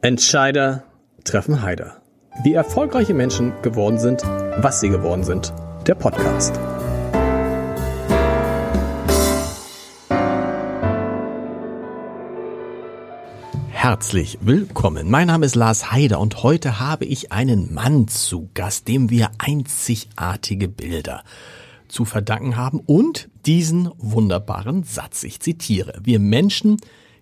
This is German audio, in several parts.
Entscheider treffen Heider. Wie erfolgreiche Menschen geworden sind, was sie geworden sind. Der Podcast. Herzlich willkommen. Mein Name ist Lars Heider und heute habe ich einen Mann zu Gast, dem wir einzigartige Bilder zu verdanken haben und diesen wunderbaren Satz. Ich zitiere. Wir Menschen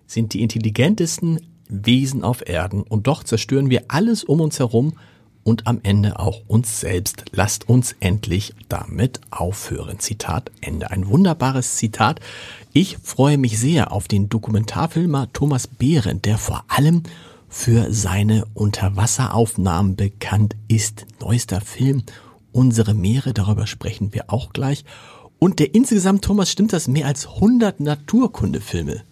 sind die intelligentesten Wesen auf Erden und doch zerstören wir alles um uns herum und am Ende auch uns selbst. Lasst uns endlich damit aufhören. Zitat Ende. Ein wunderbares Zitat. Ich freue mich sehr auf den Dokumentarfilmer Thomas Behrendt, der vor allem für seine Unterwasseraufnahmen bekannt ist. Neuester Film Unsere Meere, darüber sprechen wir auch gleich. Und der insgesamt, Thomas, stimmt das, mehr als 100 Naturkundefilme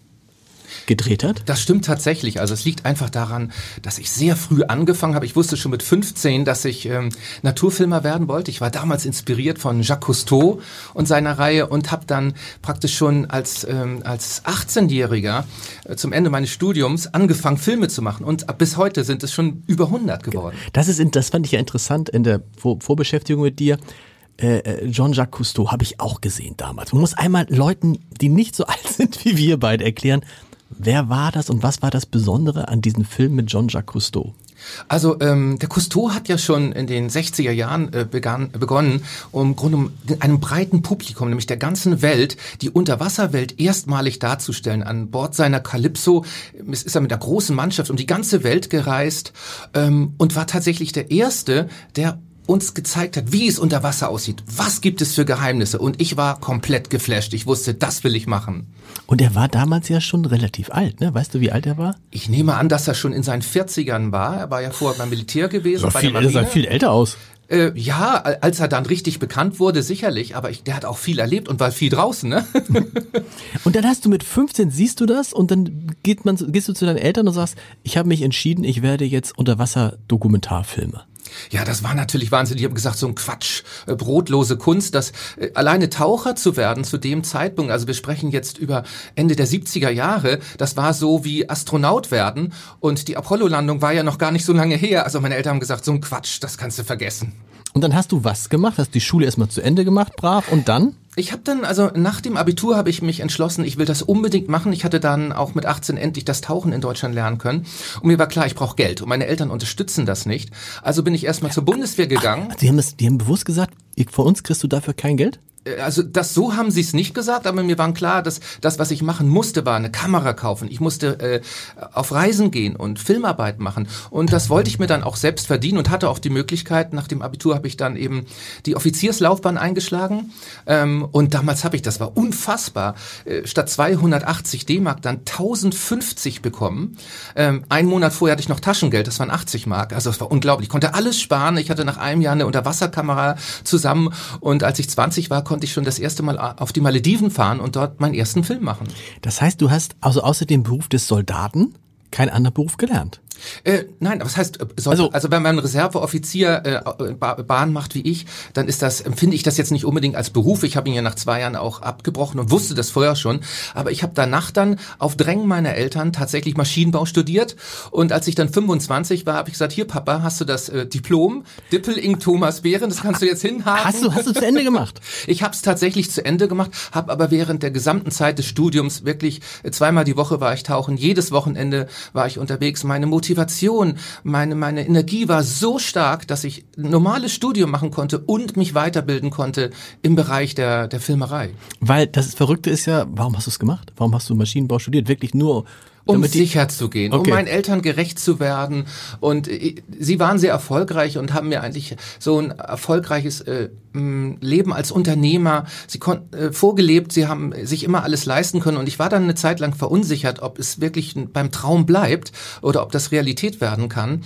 gedreht hat? Das stimmt tatsächlich. Also es liegt einfach daran, dass ich sehr früh angefangen habe. Ich wusste schon mit 15, dass ich ähm, Naturfilmer werden wollte. Ich war damals inspiriert von Jacques Cousteau und seiner Reihe und habe dann praktisch schon als, ähm, als 18-Jähriger äh, zum Ende meines Studiums angefangen, Filme zu machen. Und bis heute sind es schon über 100 geworden. Das, ist, das fand ich ja interessant in der Vor Vorbeschäftigung mit dir. Äh, äh, Jean-Jacques Cousteau habe ich auch gesehen damals. Man muss einmal Leuten, die nicht so alt sind wie wir beide, erklären, Wer war das und was war das Besondere an diesem Film mit Jean-Jacques Cousteau? Also ähm, der Cousteau hat ja schon in den 60er Jahren äh, begann, begonnen, um Grunde um einem breiten Publikum, nämlich der ganzen Welt, die Unterwasserwelt erstmalig darzustellen. An Bord seiner Calypso es ist er mit einer großen Mannschaft um die ganze Welt gereist ähm, und war tatsächlich der Erste, der uns gezeigt hat, wie es unter Wasser aussieht. Was gibt es für Geheimnisse? Und ich war komplett geflasht. Ich wusste, das will ich machen. Und er war damals ja schon relativ alt, ne? Weißt du, wie alt er war? Ich nehme an, dass er schon in seinen 40ern war. Er war ja vorher beim Militär gewesen. Sah viel, er sah viel älter aus. Äh, ja, als er dann richtig bekannt wurde, sicherlich, aber ich, der hat auch viel erlebt und war viel draußen, ne? und dann hast du mit 15, siehst du das und dann geht man, gehst du zu deinen Eltern und sagst, ich habe mich entschieden, ich werde jetzt Unterwasser-Dokumentarfilmer. Ja, das war natürlich wahnsinnig. Ich habe gesagt, so ein Quatsch, äh, brotlose Kunst, das äh, alleine Taucher zu werden zu dem Zeitpunkt, also wir sprechen jetzt über Ende der 70er Jahre, das war so wie Astronaut werden und die Apollo-Landung war ja noch gar nicht so lange her. Also meine Eltern haben gesagt, so ein Quatsch, das kannst du vergessen. Und dann hast du was gemacht? Hast die Schule erstmal zu Ende gemacht, brav, und dann? Ich habe dann, also nach dem Abitur habe ich mich entschlossen, ich will das unbedingt machen. Ich hatte dann auch mit 18 endlich das Tauchen in Deutschland lernen können. Und mir war klar, ich brauche Geld. Und meine Eltern unterstützen das nicht. Also bin ich erstmal zur Bundeswehr gegangen. Ach, die haben, das, die haben bewusst gesagt, von uns kriegst du dafür kein Geld? Äh, also das so haben sie es nicht gesagt, aber mir war klar, dass das, was ich machen musste, war eine Kamera kaufen. Ich musste äh, auf Reisen gehen und Filmarbeit machen. Und das wollte ich mir dann auch selbst verdienen und hatte auch die Möglichkeit. Nach dem Abitur habe ich dann eben die Offizierslaufbahn eingeschlagen. Ähm, und damals habe ich, das war unfassbar, äh, statt 280 D-Mark dann 1050 bekommen. Ähm, einen Monat vorher hatte ich noch Taschengeld, das waren 80 Mark. Also es war unglaublich. Ich konnte alles sparen. Ich hatte nach einem Jahr eine Unterwasserkamera zusammen. Und als ich 20 war, konnte konnte ich schon das erste Mal auf die Malediven fahren und dort meinen ersten Film machen. Das heißt, du hast also außer dem Beruf des Soldaten keinen anderen Beruf gelernt? Äh, nein, was heißt, äh, soll, also, also wenn man Reserveoffizier äh, Bahn macht wie ich, dann ist das, empfinde ich das jetzt nicht unbedingt als Beruf. Ich habe ihn ja nach zwei Jahren auch abgebrochen und wusste das vorher schon. Aber ich habe danach dann auf Drängen meiner Eltern tatsächlich Maschinenbau studiert. Und als ich dann 25 war, habe ich gesagt, hier Papa, hast du das äh, Diplom, Dippel Ing Thomas Behren, das kannst du jetzt hinhaben. Hast du, hast du zu Ende gemacht? ich habe es tatsächlich zu Ende gemacht, habe aber während der gesamten Zeit des Studiums wirklich äh, zweimal die Woche war ich tauchen, jedes Wochenende war ich unterwegs. Meine Motivation Motivation, meine, meine Energie war so stark, dass ich normales Studium machen konnte und mich weiterbilden konnte im Bereich der, der Filmerei. Weil das Verrückte ist ja, warum hast du es gemacht? Warum hast du Maschinenbau studiert? Wirklich nur um sicher zu gehen, okay. um meinen Eltern gerecht zu werden. Und äh, sie waren sehr erfolgreich und haben mir eigentlich so ein erfolgreiches äh, Leben als Unternehmer sie konnten äh, vorgelebt. Sie haben sich immer alles leisten können. Und ich war dann eine Zeit lang verunsichert, ob es wirklich beim Traum bleibt oder ob das Realität werden kann.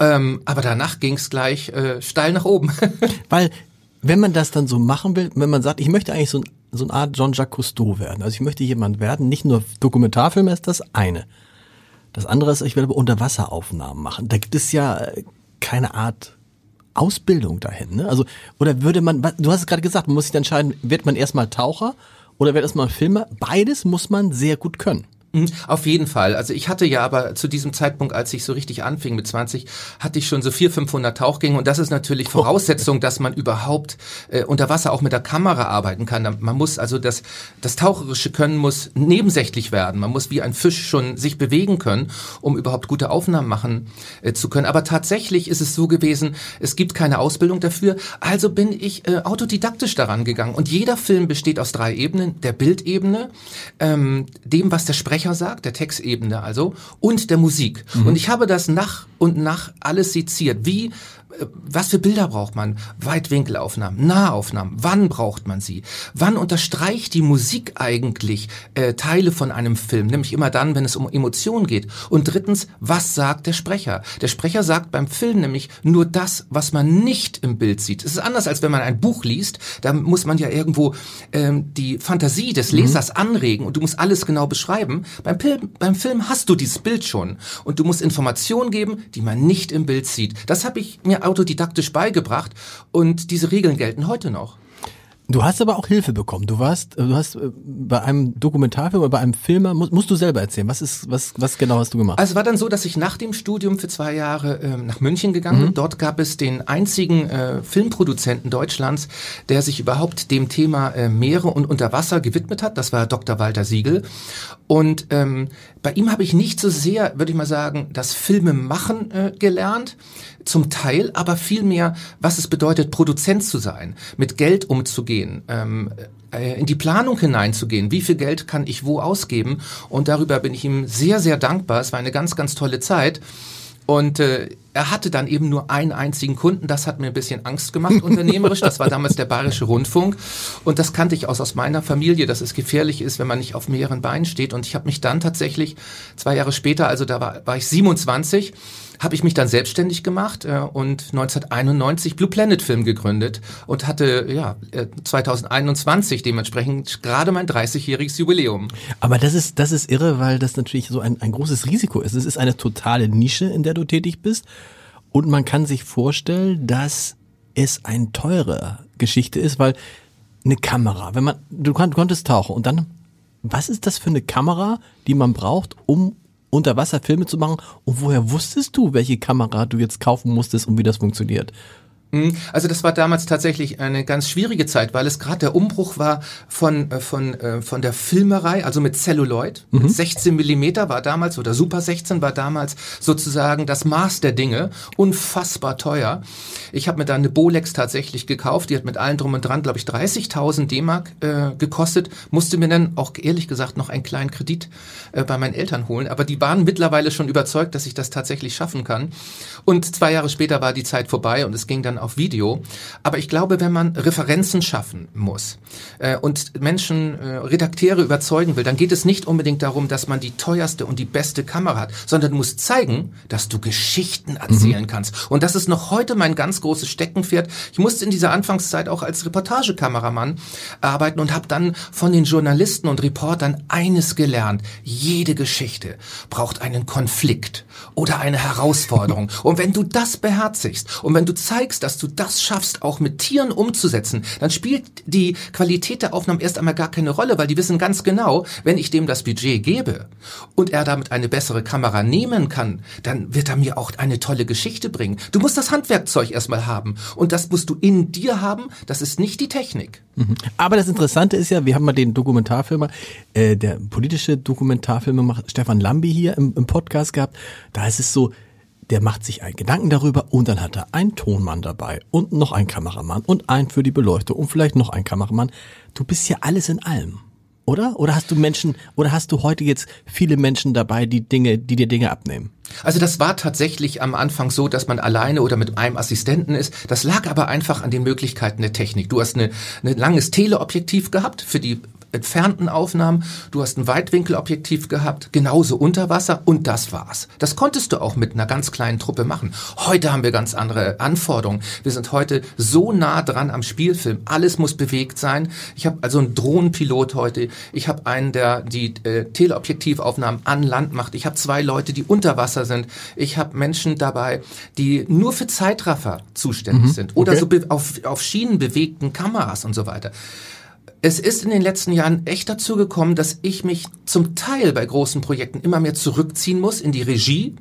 Ähm, aber danach ging es gleich äh, steil nach oben. Weil wenn man das dann so machen will, wenn man sagt, ich möchte eigentlich so ein so eine Art Jean-Jacques Cousteau werden. Also ich möchte jemand werden, nicht nur Dokumentarfilm ist das eine. Das andere ist, ich will aber Unterwasseraufnahmen machen. Da gibt es ja äh, keine Art Ausbildung dahin. Ne? Also, oder würde man, du hast es gerade gesagt, man muss sich entscheiden, wird man erstmal Taucher oder wird erstmal Filmer? Beides muss man sehr gut können. Mhm, auf jeden Fall. Also ich hatte ja aber zu diesem Zeitpunkt, als ich so richtig anfing mit 20, hatte ich schon so 400, 500 Tauchgänge und das ist natürlich oh. Voraussetzung, dass man überhaupt äh, unter Wasser auch mit der Kamera arbeiten kann. Man muss also das, das taucherische Können muss nebensächlich werden. Man muss wie ein Fisch schon sich bewegen können, um überhaupt gute Aufnahmen machen äh, zu können. Aber tatsächlich ist es so gewesen, es gibt keine Ausbildung dafür. Also bin ich äh, autodidaktisch daran gegangen und jeder Film besteht aus drei Ebenen. Der Bildebene, ähm, dem, was der Sprecher Sprecher sagt, der Textebene also, und der Musik. Mhm. Und ich habe das nach und nach alles seziert. Wie was für Bilder braucht man? Weitwinkelaufnahmen, Nahaufnahmen, wann braucht man sie? Wann unterstreicht die Musik eigentlich äh, Teile von einem Film? Nämlich immer dann, wenn es um Emotionen geht. Und drittens, was sagt der Sprecher? Der Sprecher sagt beim Film nämlich nur das, was man nicht im Bild sieht. Es ist anders, als wenn man ein Buch liest. Da muss man ja irgendwo ähm, die Fantasie des mhm. Lesers mhm. anregen und du musst alles genau beschreiben. Beim Film, beim Film hast du dieses Bild schon und du musst Informationen geben, die man nicht im Bild sieht. Das habe ich mir autodidaktisch beigebracht und diese Regeln gelten heute noch. Du hast aber auch Hilfe bekommen. Du warst, äh, du hast äh, bei einem Dokumentarfilm oder bei einem Filmer, musst, musst du selber erzählen. Was ist, was, was genau hast du gemacht? Also es war dann so, dass ich nach dem Studium für zwei Jahre äh, nach München gegangen bin. Mhm. Dort gab es den einzigen äh, Filmproduzenten Deutschlands, der sich überhaupt dem Thema äh, Meere und Unterwasser gewidmet hat. Das war Dr. Walter Siegel. Und ähm, bei ihm habe ich nicht so sehr, würde ich mal sagen, das Filmemachen äh, gelernt zum Teil, aber vielmehr, was es bedeutet, Produzent zu sein, mit Geld umzugehen, ähm, äh, in die Planung hineinzugehen. Wie viel Geld kann ich wo ausgeben? Und darüber bin ich ihm sehr, sehr dankbar. Es war eine ganz, ganz tolle Zeit. Und äh, er hatte dann eben nur einen einzigen Kunden. Das hat mir ein bisschen Angst gemacht unternehmerisch. Das war damals der Bayerische Rundfunk. Und das kannte ich aus, aus meiner Familie, dass es gefährlich ist, wenn man nicht auf mehreren Beinen steht. Und ich habe mich dann tatsächlich zwei Jahre später, also da war, war ich 27, habe ich mich dann selbstständig gemacht äh, und 1991 Blue Planet Film gegründet und hatte ja 2021 äh, dementsprechend gerade mein 30-jähriges Jubiläum. Aber das ist das ist irre, weil das natürlich so ein, ein großes Risiko ist. Es ist eine totale Nische, in der du tätig bist und man kann sich vorstellen, dass es eine teure Geschichte ist, weil eine Kamera, wenn man du, konntest tauchen und dann was ist das für eine Kamera, die man braucht, um unter Wasser Filme zu machen? Und woher wusstest du, welche Kamera du jetzt kaufen musstest und wie das funktioniert? Hm, also das war damals tatsächlich eine ganz schwierige Zeit, weil es gerade der Umbruch war von, äh, von, äh, von der Filmerei, also mit Celluloid. Mhm. 16 Millimeter war damals, oder Super 16 war damals sozusagen das Maß der Dinge. Unfassbar teuer. Ich habe mir da eine Bolex tatsächlich gekauft, die hat mit allen drum und dran, glaube ich, 30.000 D-Mark äh, gekostet. Musste mir dann auch ehrlich gesagt noch einen kleinen Kredit äh, bei meinen Eltern holen. Aber die waren mittlerweile schon überzeugt, dass ich das tatsächlich schaffen kann. Und zwei Jahre später war die Zeit vorbei und es ging dann auf Video. Aber ich glaube, wenn man Referenzen schaffen muss äh, und Menschen, äh, Redakteure überzeugen will, dann geht es nicht unbedingt darum, dass man die teuerste und die beste Kamera hat, sondern du musst zeigen, dass du Geschichten erzählen mhm. kannst. Und das ist noch heute mein ganz großes Steckenpferd. Ich musste in dieser Anfangszeit auch als Reportagekameramann arbeiten und habe dann von den Journalisten und Reportern eines gelernt. Jede Geschichte braucht einen Konflikt oder eine Herausforderung. Und wenn du das beherzigst und wenn du zeigst, dass du das schaffst, auch mit Tieren umzusetzen, dann spielt die Qualität der Aufnahmen erst einmal gar keine Rolle, weil die wissen ganz genau, wenn ich dem das Budget gebe und er damit eine bessere Kamera nehmen kann, dann wird er mir auch eine tolle Geschichte bringen. Du musst das Handwerkzeug erstmal haben und das musst du in dir haben, das ist nicht die Technik. Mhm. Aber das Interessante ist ja, wir haben mal den Dokumentarfilmer, äh, der politische Dokumentarfilmer Stefan Lambi hier im, im Podcast gehabt. Da ist es so, der macht sich einen Gedanken darüber und dann hat er einen Tonmann dabei und noch einen Kameramann und einen für die Beleuchtung und vielleicht noch einen Kameramann. Du bist ja alles in allem. Oder? Oder hast du Menschen, oder hast du heute jetzt viele Menschen dabei, die Dinge, die dir Dinge abnehmen? Also das war tatsächlich am Anfang so, dass man alleine oder mit einem Assistenten ist. Das lag aber einfach an den Möglichkeiten der Technik. Du hast ein langes Teleobjektiv gehabt für die entfernten Aufnahmen, du hast ein Weitwinkelobjektiv gehabt, genauso unter Wasser und das war's. Das konntest du auch mit einer ganz kleinen Truppe machen. Heute haben wir ganz andere Anforderungen. Wir sind heute so nah dran am Spielfilm. Alles muss bewegt sein. Ich habe also einen Drohnenpilot heute. Ich habe einen, der die äh, Teleobjektivaufnahmen an Land macht. Ich habe zwei Leute, die unter Wasser sind. Ich habe Menschen dabei, die nur für Zeitraffer zuständig mhm. sind oder okay. so auf, auf Schienen bewegten Kameras und so weiter es ist in den letzten Jahren echt dazu gekommen, dass ich mich zum Teil bei großen Projekten immer mehr zurückziehen muss in die Regie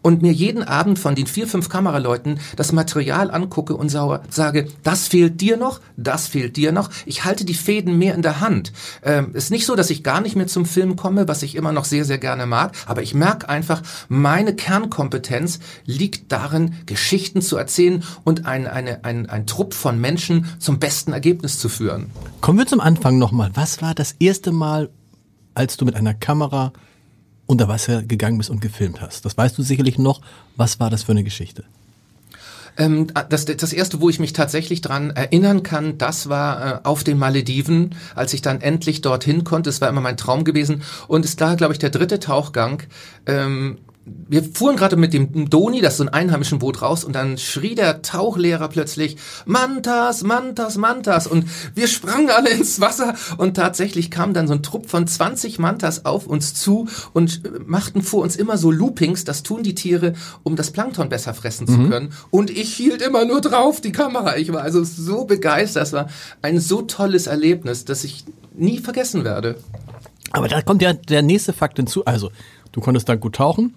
und mir jeden Abend von den vier, fünf Kameraleuten das Material angucke und sage, das fehlt dir noch, das fehlt dir noch. Ich halte die Fäden mehr in der Hand. Ähm, ist nicht so, dass ich gar nicht mehr zum Film komme, was ich immer noch sehr, sehr gerne mag, aber ich merke einfach, meine Kernkompetenz liegt darin, Geschichten zu erzählen und ein, eine, ein, ein Trupp von Menschen zum besten Ergebnis zu führen. Kommen wir zum Anfang nochmal. Was war das erste Mal, als du mit einer Kamera unter Wasser gegangen bist und gefilmt hast? Das weißt du sicherlich noch. Was war das für eine Geschichte? Ähm, das, das erste, wo ich mich tatsächlich dran erinnern kann, das war äh, auf den Malediven, als ich dann endlich dorthin konnte. Es war immer mein Traum gewesen. Und es war, glaube ich, der dritte Tauchgang. Ähm, wir fuhren gerade mit dem Doni, das ist so ein einheimischen Boot raus, und dann schrie der Tauchlehrer plötzlich, Mantas, Mantas, Mantas. Und wir sprangen alle ins Wasser und tatsächlich kam dann so ein Trupp von 20 Mantas auf uns zu und machten vor uns immer so Loopings, das tun die Tiere, um das Plankton besser fressen mhm. zu können. Und ich hielt immer nur drauf, die Kamera. Ich war also so begeistert. Das war ein so tolles Erlebnis, das ich nie vergessen werde. Aber da kommt ja der nächste Fakt hinzu. Also, du konntest da gut tauchen,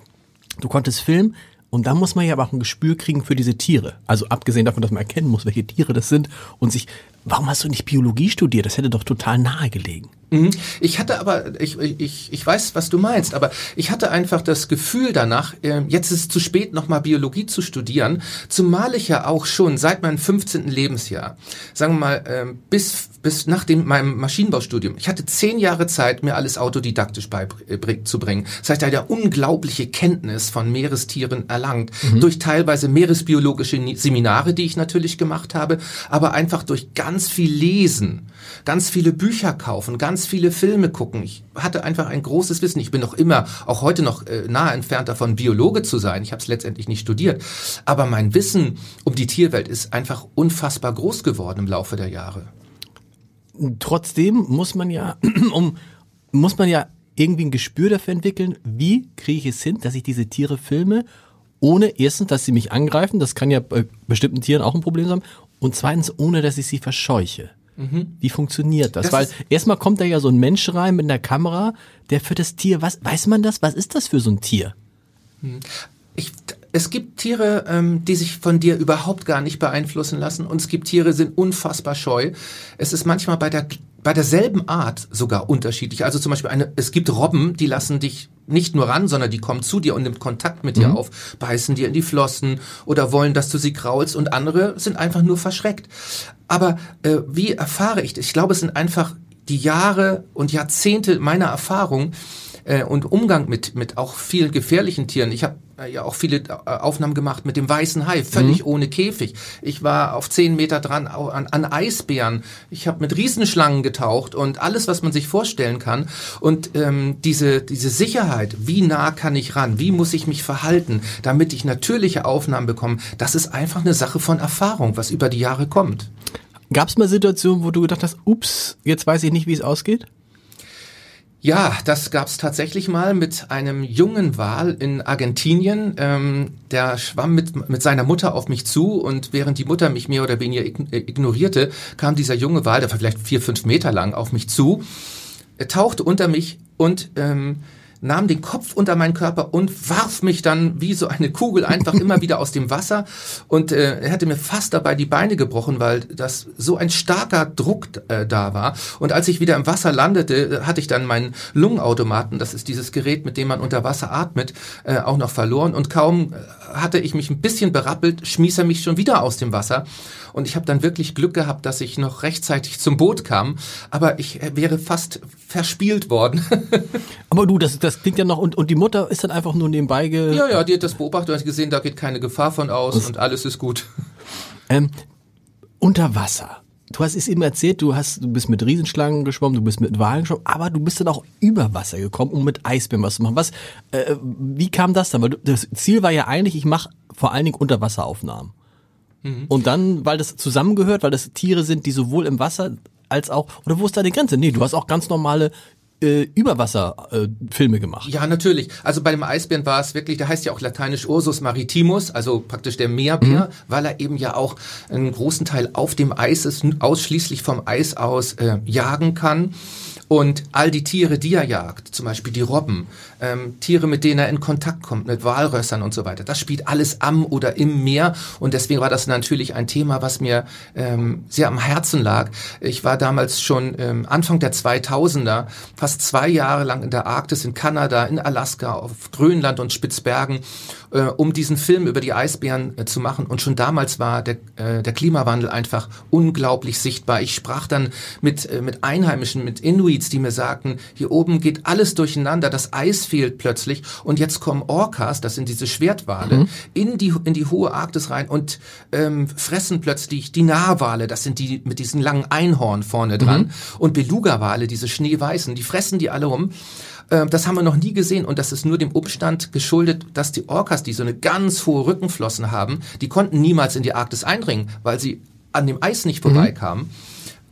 Du konntest filmen und da muss man ja aber auch ein Gespür kriegen für diese Tiere. Also abgesehen davon, dass man erkennen muss, welche Tiere das sind und sich, warum hast du nicht Biologie studiert? Das hätte doch total nahe gelegen. Mhm. Ich hatte aber, ich, ich, ich weiß, was du meinst, aber ich hatte einfach das Gefühl danach, ähm, jetzt ist es zu spät, nochmal Biologie zu studieren, zumal ich ja auch schon seit meinem 15. Lebensjahr, sagen wir mal, ähm, bis, bis nach dem, meinem Maschinenbaustudium, ich hatte zehn Jahre Zeit, mir alles autodidaktisch beizubringen. Das heißt, ich hatte unglaubliche Kenntnis von Meerestieren erlangt, mhm. durch teilweise meeresbiologische Seminare, die ich natürlich gemacht habe, aber einfach durch ganz viel Lesen, ganz viele Bücher kaufen, ganz ganz viele Filme gucken. Ich hatte einfach ein großes Wissen. Ich bin noch immer, auch heute noch äh, nahe entfernt davon, Biologe zu sein. Ich habe es letztendlich nicht studiert. Aber mein Wissen um die Tierwelt ist einfach unfassbar groß geworden im Laufe der Jahre. Trotzdem muss man ja, um, muss man ja irgendwie ein Gespür dafür entwickeln, wie kriege ich es hin, dass ich diese Tiere filme, ohne erstens, dass sie mich angreifen, das kann ja bei bestimmten Tieren auch ein Problem sein, und zweitens, ohne dass ich sie verscheuche. Mhm. Wie funktioniert das? das Weil erstmal kommt da ja so ein Mensch rein mit einer Kamera, der für das Tier, was weiß man das? Was ist das für so ein Tier? Hm. Ich, es gibt Tiere, ähm, die sich von dir überhaupt gar nicht beeinflussen lassen und es gibt Tiere, die sind unfassbar scheu. Es ist manchmal bei der bei derselben Art sogar unterschiedlich. Also zum Beispiel eine, es gibt Robben, die lassen dich nicht nur ran, sondern die kommen zu dir und nimmt Kontakt mit dir mhm. auf, beißen dir in die Flossen oder wollen, dass du sie kraulst und andere sind einfach nur verschreckt. Aber äh, wie erfahre ich das? Ich glaube, es sind einfach die Jahre und Jahrzehnte meiner Erfahrung, äh, und Umgang mit, mit auch vielen gefährlichen Tieren. Ich habe äh, ja auch viele äh, Aufnahmen gemacht mit dem weißen Hai, völlig mhm. ohne Käfig. Ich war auf zehn Meter dran an, an Eisbären. Ich habe mit Riesenschlangen getaucht und alles, was man sich vorstellen kann. Und ähm, diese, diese Sicherheit, wie nah kann ich ran, wie muss ich mich verhalten, damit ich natürliche Aufnahmen bekomme, das ist einfach eine Sache von Erfahrung, was über die Jahre kommt. Gab es mal Situationen, wo du gedacht hast, ups, jetzt weiß ich nicht, wie es ausgeht? Ja, das gab's tatsächlich mal mit einem jungen Wal in Argentinien. Ähm, der schwamm mit, mit seiner Mutter auf mich zu und während die Mutter mich mehr oder weniger ignorierte, kam dieser junge Wal, der war vielleicht vier, fünf Meter lang, auf mich zu. Er tauchte unter mich und ähm, nahm den Kopf unter meinen Körper und warf mich dann wie so eine Kugel einfach immer wieder aus dem Wasser. Und äh, er hätte mir fast dabei die Beine gebrochen, weil das so ein starker Druck äh, da war. Und als ich wieder im Wasser landete, hatte ich dann meinen Lungenautomaten, das ist dieses Gerät, mit dem man unter Wasser atmet, äh, auch noch verloren. Und kaum äh, hatte ich mich ein bisschen berappelt, schmiss er mich schon wieder aus dem Wasser und ich habe dann wirklich Glück gehabt, dass ich noch rechtzeitig zum Boot kam, aber ich äh, wäre fast verspielt worden. aber du, das, das klingt ja noch, und, und die Mutter ist dann einfach nur nebenbei ge... Ja, ja, die hat das beobachtet und hat gesehen, da geht keine Gefahr von aus Was? und alles ist gut. Ähm, unter Wasser. Du hast es eben erzählt, du hast, du bist mit Riesenschlangen geschwommen, du bist mit Walen geschwommen, aber du bist dann auch über Wasser gekommen, um mit Eisbären was zu machen. Was, äh, wie kam das dann? Weil du, das Ziel war ja eigentlich, ich mache vor allen Dingen Unterwasseraufnahmen. Mhm. Und dann, weil das zusammengehört, weil das Tiere sind, die sowohl im Wasser als auch, oder wo ist da die Grenze? Nee, du hast auch ganz normale äh, Überwasserfilme äh, gemacht. Ja, natürlich. Also bei dem Eisbären war es wirklich, der heißt ja auch lateinisch Ursus maritimus, also praktisch der Meerbär, mhm. weil er eben ja auch einen großen Teil auf dem Eis ist, ausschließlich vom Eis aus äh, jagen kann. Und all die Tiere, die er jagt, zum Beispiel die Robben, ähm, Tiere, mit denen er in Kontakt kommt, mit Walrössern und so weiter, das spielt alles am oder im Meer. Und deswegen war das natürlich ein Thema, was mir ähm, sehr am Herzen lag. Ich war damals schon ähm, Anfang der 2000er, fast zwei Jahre lang in der Arktis, in Kanada, in Alaska, auf Grönland und Spitzbergen äh, um diesen Film über die Eisbären äh, zu machen. Und schon damals war der, äh, der Klimawandel einfach unglaublich sichtbar. Ich sprach dann mit, äh, mit Einheimischen, mit Inuits, die mir sagten, hier oben geht alles durcheinander, das Eis fehlt plötzlich und jetzt kommen Orcas, das sind diese Schwertwale, mhm. in, die, in die hohe Arktis rein und ähm, fressen plötzlich die Narwale, das sind die mit diesen langen Einhorn vorne dran mhm. und Beluga-Wale, diese schneeweißen, die fressen die alle um. Ähm, das haben wir noch nie gesehen und das ist nur dem Umstand geschuldet, dass die Orcas, die so eine ganz hohe Rückenflossen haben, die konnten niemals in die Arktis eindringen, weil sie an dem Eis nicht vorbeikamen. Mhm.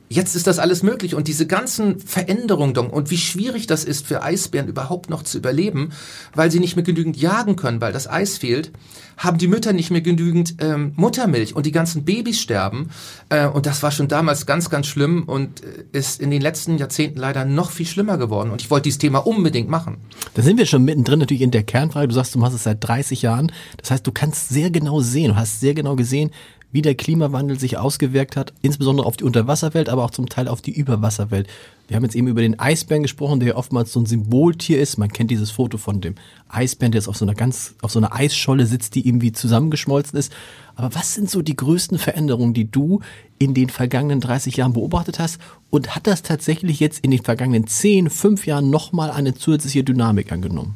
Jetzt ist das alles möglich und diese ganzen Veränderungen und wie schwierig das ist für Eisbären überhaupt noch zu überleben, weil sie nicht mehr genügend jagen können, weil das Eis fehlt, haben die Mütter nicht mehr genügend ähm, Muttermilch und die ganzen Babys sterben. Äh, und das war schon damals ganz, ganz schlimm und äh, ist in den letzten Jahrzehnten leider noch viel schlimmer geworden. Und ich wollte dieses Thema unbedingt machen. Da sind wir schon mittendrin natürlich in der Kernfrage. Du sagst, du machst es seit 30 Jahren. Das heißt, du kannst sehr genau sehen, du hast sehr genau gesehen, wie der Klimawandel sich ausgewirkt hat, insbesondere auf die Unterwasserwelt, aber auch zum Teil auf die Überwasserwelt. Wir haben jetzt eben über den Eisbären gesprochen, der oftmals so ein Symboltier ist. Man kennt dieses Foto von dem Eisbären, der jetzt auf so einer ganz, auf so einer Eisscholle sitzt, die irgendwie zusammengeschmolzen ist. Aber was sind so die größten Veränderungen, die du in den vergangenen 30 Jahren beobachtet hast? Und hat das tatsächlich jetzt in den vergangenen 10, 5 Jahren nochmal eine zusätzliche Dynamik angenommen?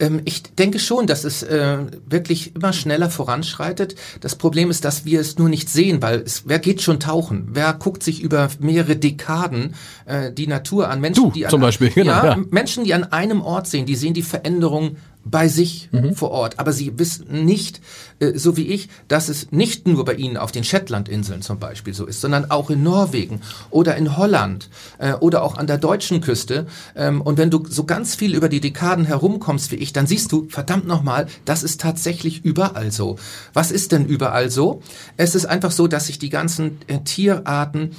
Ähm, ich denke schon, dass es äh, wirklich immer schneller voranschreitet. Das Problem ist, dass wir es nur nicht sehen, weil es, wer geht schon tauchen? Wer guckt sich über mehrere Dekaden äh, die Natur an? Menschen, du, die an, zum Beispiel, genau, ja, ja. Menschen, die an einem Ort sehen, die sehen die Veränderung bei sich mhm. vor Ort. Aber sie wissen nicht, äh, so wie ich, dass es nicht nur bei ihnen auf den Shetlandinseln zum Beispiel so ist, sondern auch in Norwegen oder in Holland äh, oder auch an der deutschen Küste. Ähm, und wenn du so ganz viel über die Dekaden herumkommst wie ich, dann siehst du, verdammt nochmal, das ist tatsächlich überall so. Was ist denn überall so? Es ist einfach so, dass sich die ganzen äh, Tierarten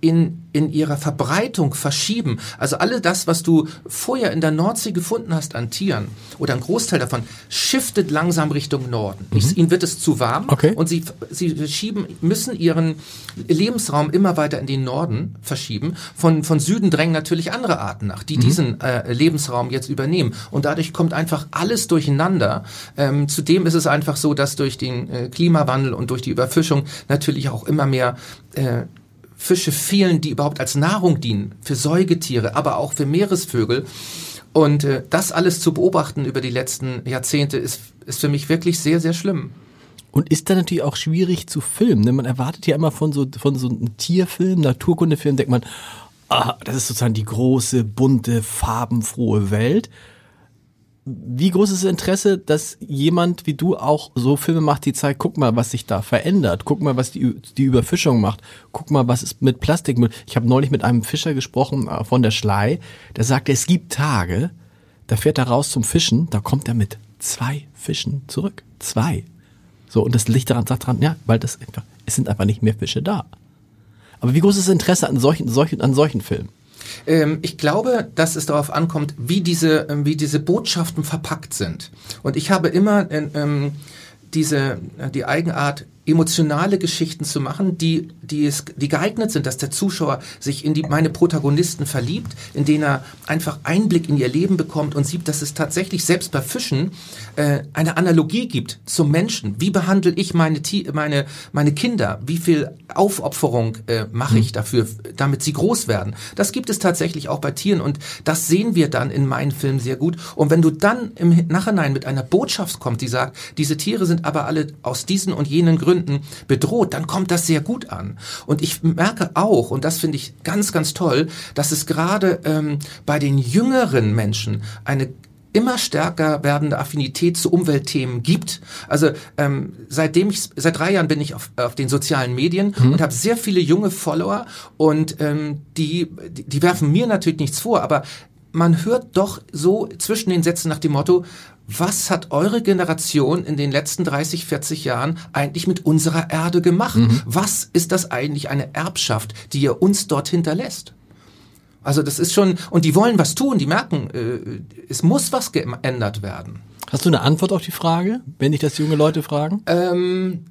in, in ihrer Verbreitung verschieben. Also alle das, was du vorher in der Nordsee gefunden hast an Tieren oder ein Großteil davon, shiftet langsam Richtung Norden. Mhm. Ihnen wird es zu warm okay. und sie, sie schieben, müssen ihren Lebensraum immer weiter in den Norden verschieben. Von, von Süden drängen natürlich andere Arten nach, die mhm. diesen äh, Lebensraum jetzt übernehmen. Und dadurch kommt einfach alles durcheinander. Ähm, zudem ist es einfach so, dass durch den äh, Klimawandel und durch die Überfischung natürlich auch immer mehr äh, Fische fehlen, die überhaupt als Nahrung dienen, für Säugetiere, aber auch für Meeresvögel. Und äh, das alles zu beobachten über die letzten Jahrzehnte ist, ist für mich wirklich sehr, sehr schlimm. Und ist dann natürlich auch schwierig zu filmen. Ne? Man erwartet ja immer von so, von so einem Tierfilm, Naturkundefilm, denkt man, ah, das ist sozusagen die große, bunte, farbenfrohe Welt wie groß ist das Interesse, dass jemand wie du auch so Filme macht, die zeigt, guck mal, was sich da verändert, guck mal, was die, die Überfischung macht, guck mal, was ist mit Plastikmüll. Ich habe neulich mit einem Fischer gesprochen äh, von der Schlei, der sagte, es gibt Tage, da fährt er raus zum Fischen, da kommt er mit zwei Fischen zurück. Zwei. So, und das Licht daran sagt dran, ja, weil das einfach, es sind einfach nicht mehr Fische da. Aber wie groß ist das Interesse an solchen, solchen, an solchen Filmen? Ähm, ich glaube, dass es darauf ankommt, wie diese, ähm, wie diese Botschaften verpackt sind. Und ich habe immer äh, ähm, diese, äh, die Eigenart, emotionale Geschichten zu machen, die, die, es, die geeignet sind, dass der Zuschauer sich in die, meine Protagonisten verliebt, in denen er einfach Einblick in ihr Leben bekommt und sieht, dass es tatsächlich selbst bei Fischen äh, eine Analogie gibt zum Menschen. Wie behandle ich meine, meine, meine Kinder? Wie viel Aufopferung äh, mache ich hm. dafür, damit sie groß werden? Das gibt es tatsächlich auch bei Tieren und das sehen wir dann in meinen Filmen sehr gut. Und wenn du dann im Nachhinein mit einer Botschaft kommst, die sagt, diese Tiere sind aber alle aus diesen und jenen Gründen Gründen bedroht, dann kommt das sehr gut an. Und ich merke auch, und das finde ich ganz, ganz toll, dass es gerade ähm, bei den jüngeren Menschen eine immer stärker werdende Affinität zu Umweltthemen gibt. Also ähm, seitdem ich seit drei Jahren bin ich auf, auf den sozialen Medien mhm. und habe sehr viele junge Follower und ähm, die, die die werfen mir natürlich nichts vor, aber man hört doch so zwischen den Sätzen nach dem Motto, was hat eure Generation in den letzten 30, 40 Jahren eigentlich mit unserer Erde gemacht? Mhm. Was ist das eigentlich eine Erbschaft, die ihr uns dort hinterlässt? Also das ist schon, und die wollen was tun, die merken, äh, es muss was geändert werden. Hast du eine Antwort auf die Frage, wenn dich das junge Leute fragen? Ähm,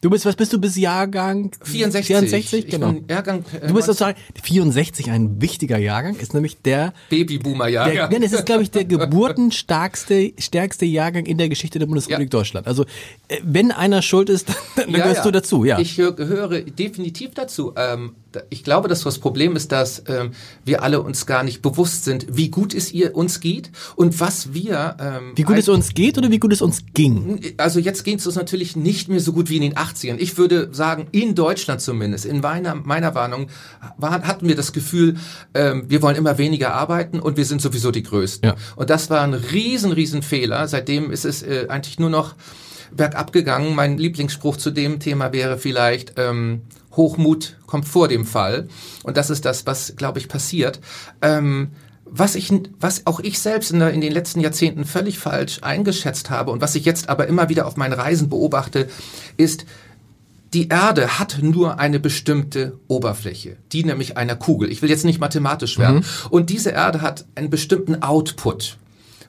Du bist, was bist du bis Jahrgang? 64. 64, genau. Jahrgang, äh, du bist sozusagen, 64 ein wichtiger Jahrgang, ist nämlich der Babyboomer-Jahrgang. Nein, es ist, glaube ich, der geburtenstarkste, stärkste Jahrgang in der Geschichte der Bundesrepublik ja. Deutschland. Also, äh, wenn einer schuld ist, dann ja, gehörst ja. du dazu, ja. Ich gehöre definitiv dazu. Ähm, ich glaube, dass das Problem ist, dass ähm, wir alle uns gar nicht bewusst sind, wie gut es ihr uns geht und was wir. Ähm, wie gut es uns geht oder wie gut es uns ging? Also jetzt geht es uns natürlich nicht mehr so gut wie in den 80ern. Ich würde sagen, in Deutschland zumindest, in meiner, meiner Warnung, war, hatten wir das Gefühl, ähm, wir wollen immer weniger arbeiten und wir sind sowieso die Größten. Ja. Und das war ein riesen, riesen Fehler. Seitdem ist es äh, eigentlich nur noch bergab gegangen. Mein Lieblingsspruch zu dem Thema wäre vielleicht, ähm, Hochmut kommt vor dem Fall. Und das ist das, was, glaube ich, passiert. Ähm, was ich, was auch ich selbst in, der, in, den letzten Jahrzehnten völlig falsch eingeschätzt habe und was ich jetzt aber immer wieder auf meinen Reisen beobachte, ist, die Erde hat nur eine bestimmte Oberfläche, die nämlich einer Kugel. Ich will jetzt nicht mathematisch werden. Mhm. Und diese Erde hat einen bestimmten Output,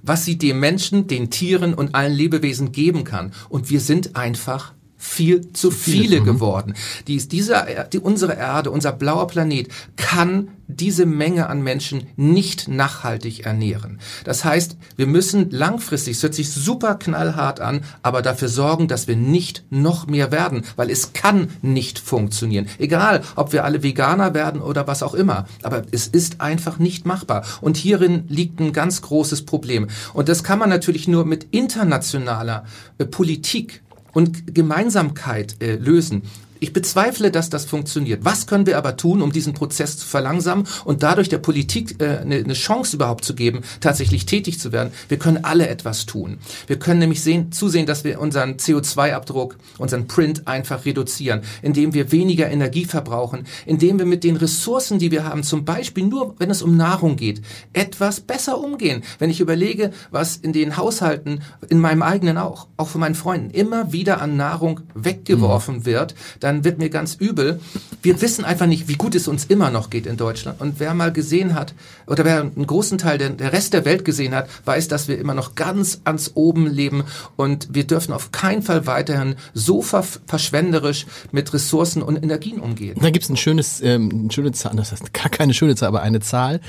was sie dem Menschen, den Tieren und allen Lebewesen geben kann. Und wir sind einfach viel zu viele, geworden. Die ist dieser, die, unsere Erde, unser blauer Planet kann diese Menge an Menschen nicht nachhaltig ernähren. Das heißt, wir müssen langfristig, es hört sich super knallhart an, aber dafür sorgen, dass wir nicht noch mehr werden, weil es kann nicht funktionieren. Egal, ob wir alle Veganer werden oder was auch immer. Aber es ist einfach nicht machbar. Und hierin liegt ein ganz großes Problem. Und das kann man natürlich nur mit internationaler äh, Politik und Gemeinsamkeit äh, lösen. Ich bezweifle, dass das funktioniert. Was können wir aber tun, um diesen Prozess zu verlangsamen und dadurch der Politik äh, eine, eine Chance überhaupt zu geben, tatsächlich tätig zu werden? Wir können alle etwas tun. Wir können nämlich sehen, zusehen, dass wir unseren CO2-Abdruck, unseren Print einfach reduzieren, indem wir weniger Energie verbrauchen, indem wir mit den Ressourcen, die wir haben, zum Beispiel nur, wenn es um Nahrung geht, etwas besser umgehen. Wenn ich überlege, was in den Haushalten, in meinem eigenen auch, auch von meinen Freunden, immer wieder an Nahrung weggeworfen mhm. wird, dann wird mir ganz übel. Wir wissen einfach nicht, wie gut es uns immer noch geht in Deutschland. Und wer mal gesehen hat, oder wer einen großen Teil der, der Rest der Welt gesehen hat, weiß, dass wir immer noch ganz ans Oben leben. Und wir dürfen auf keinen Fall weiterhin so ver verschwenderisch mit Ressourcen und Energien umgehen. Da gibt es ein schönes, ähm, eine schöne Zahl, das heißt gar keine schöne Zahl, aber eine Zahl,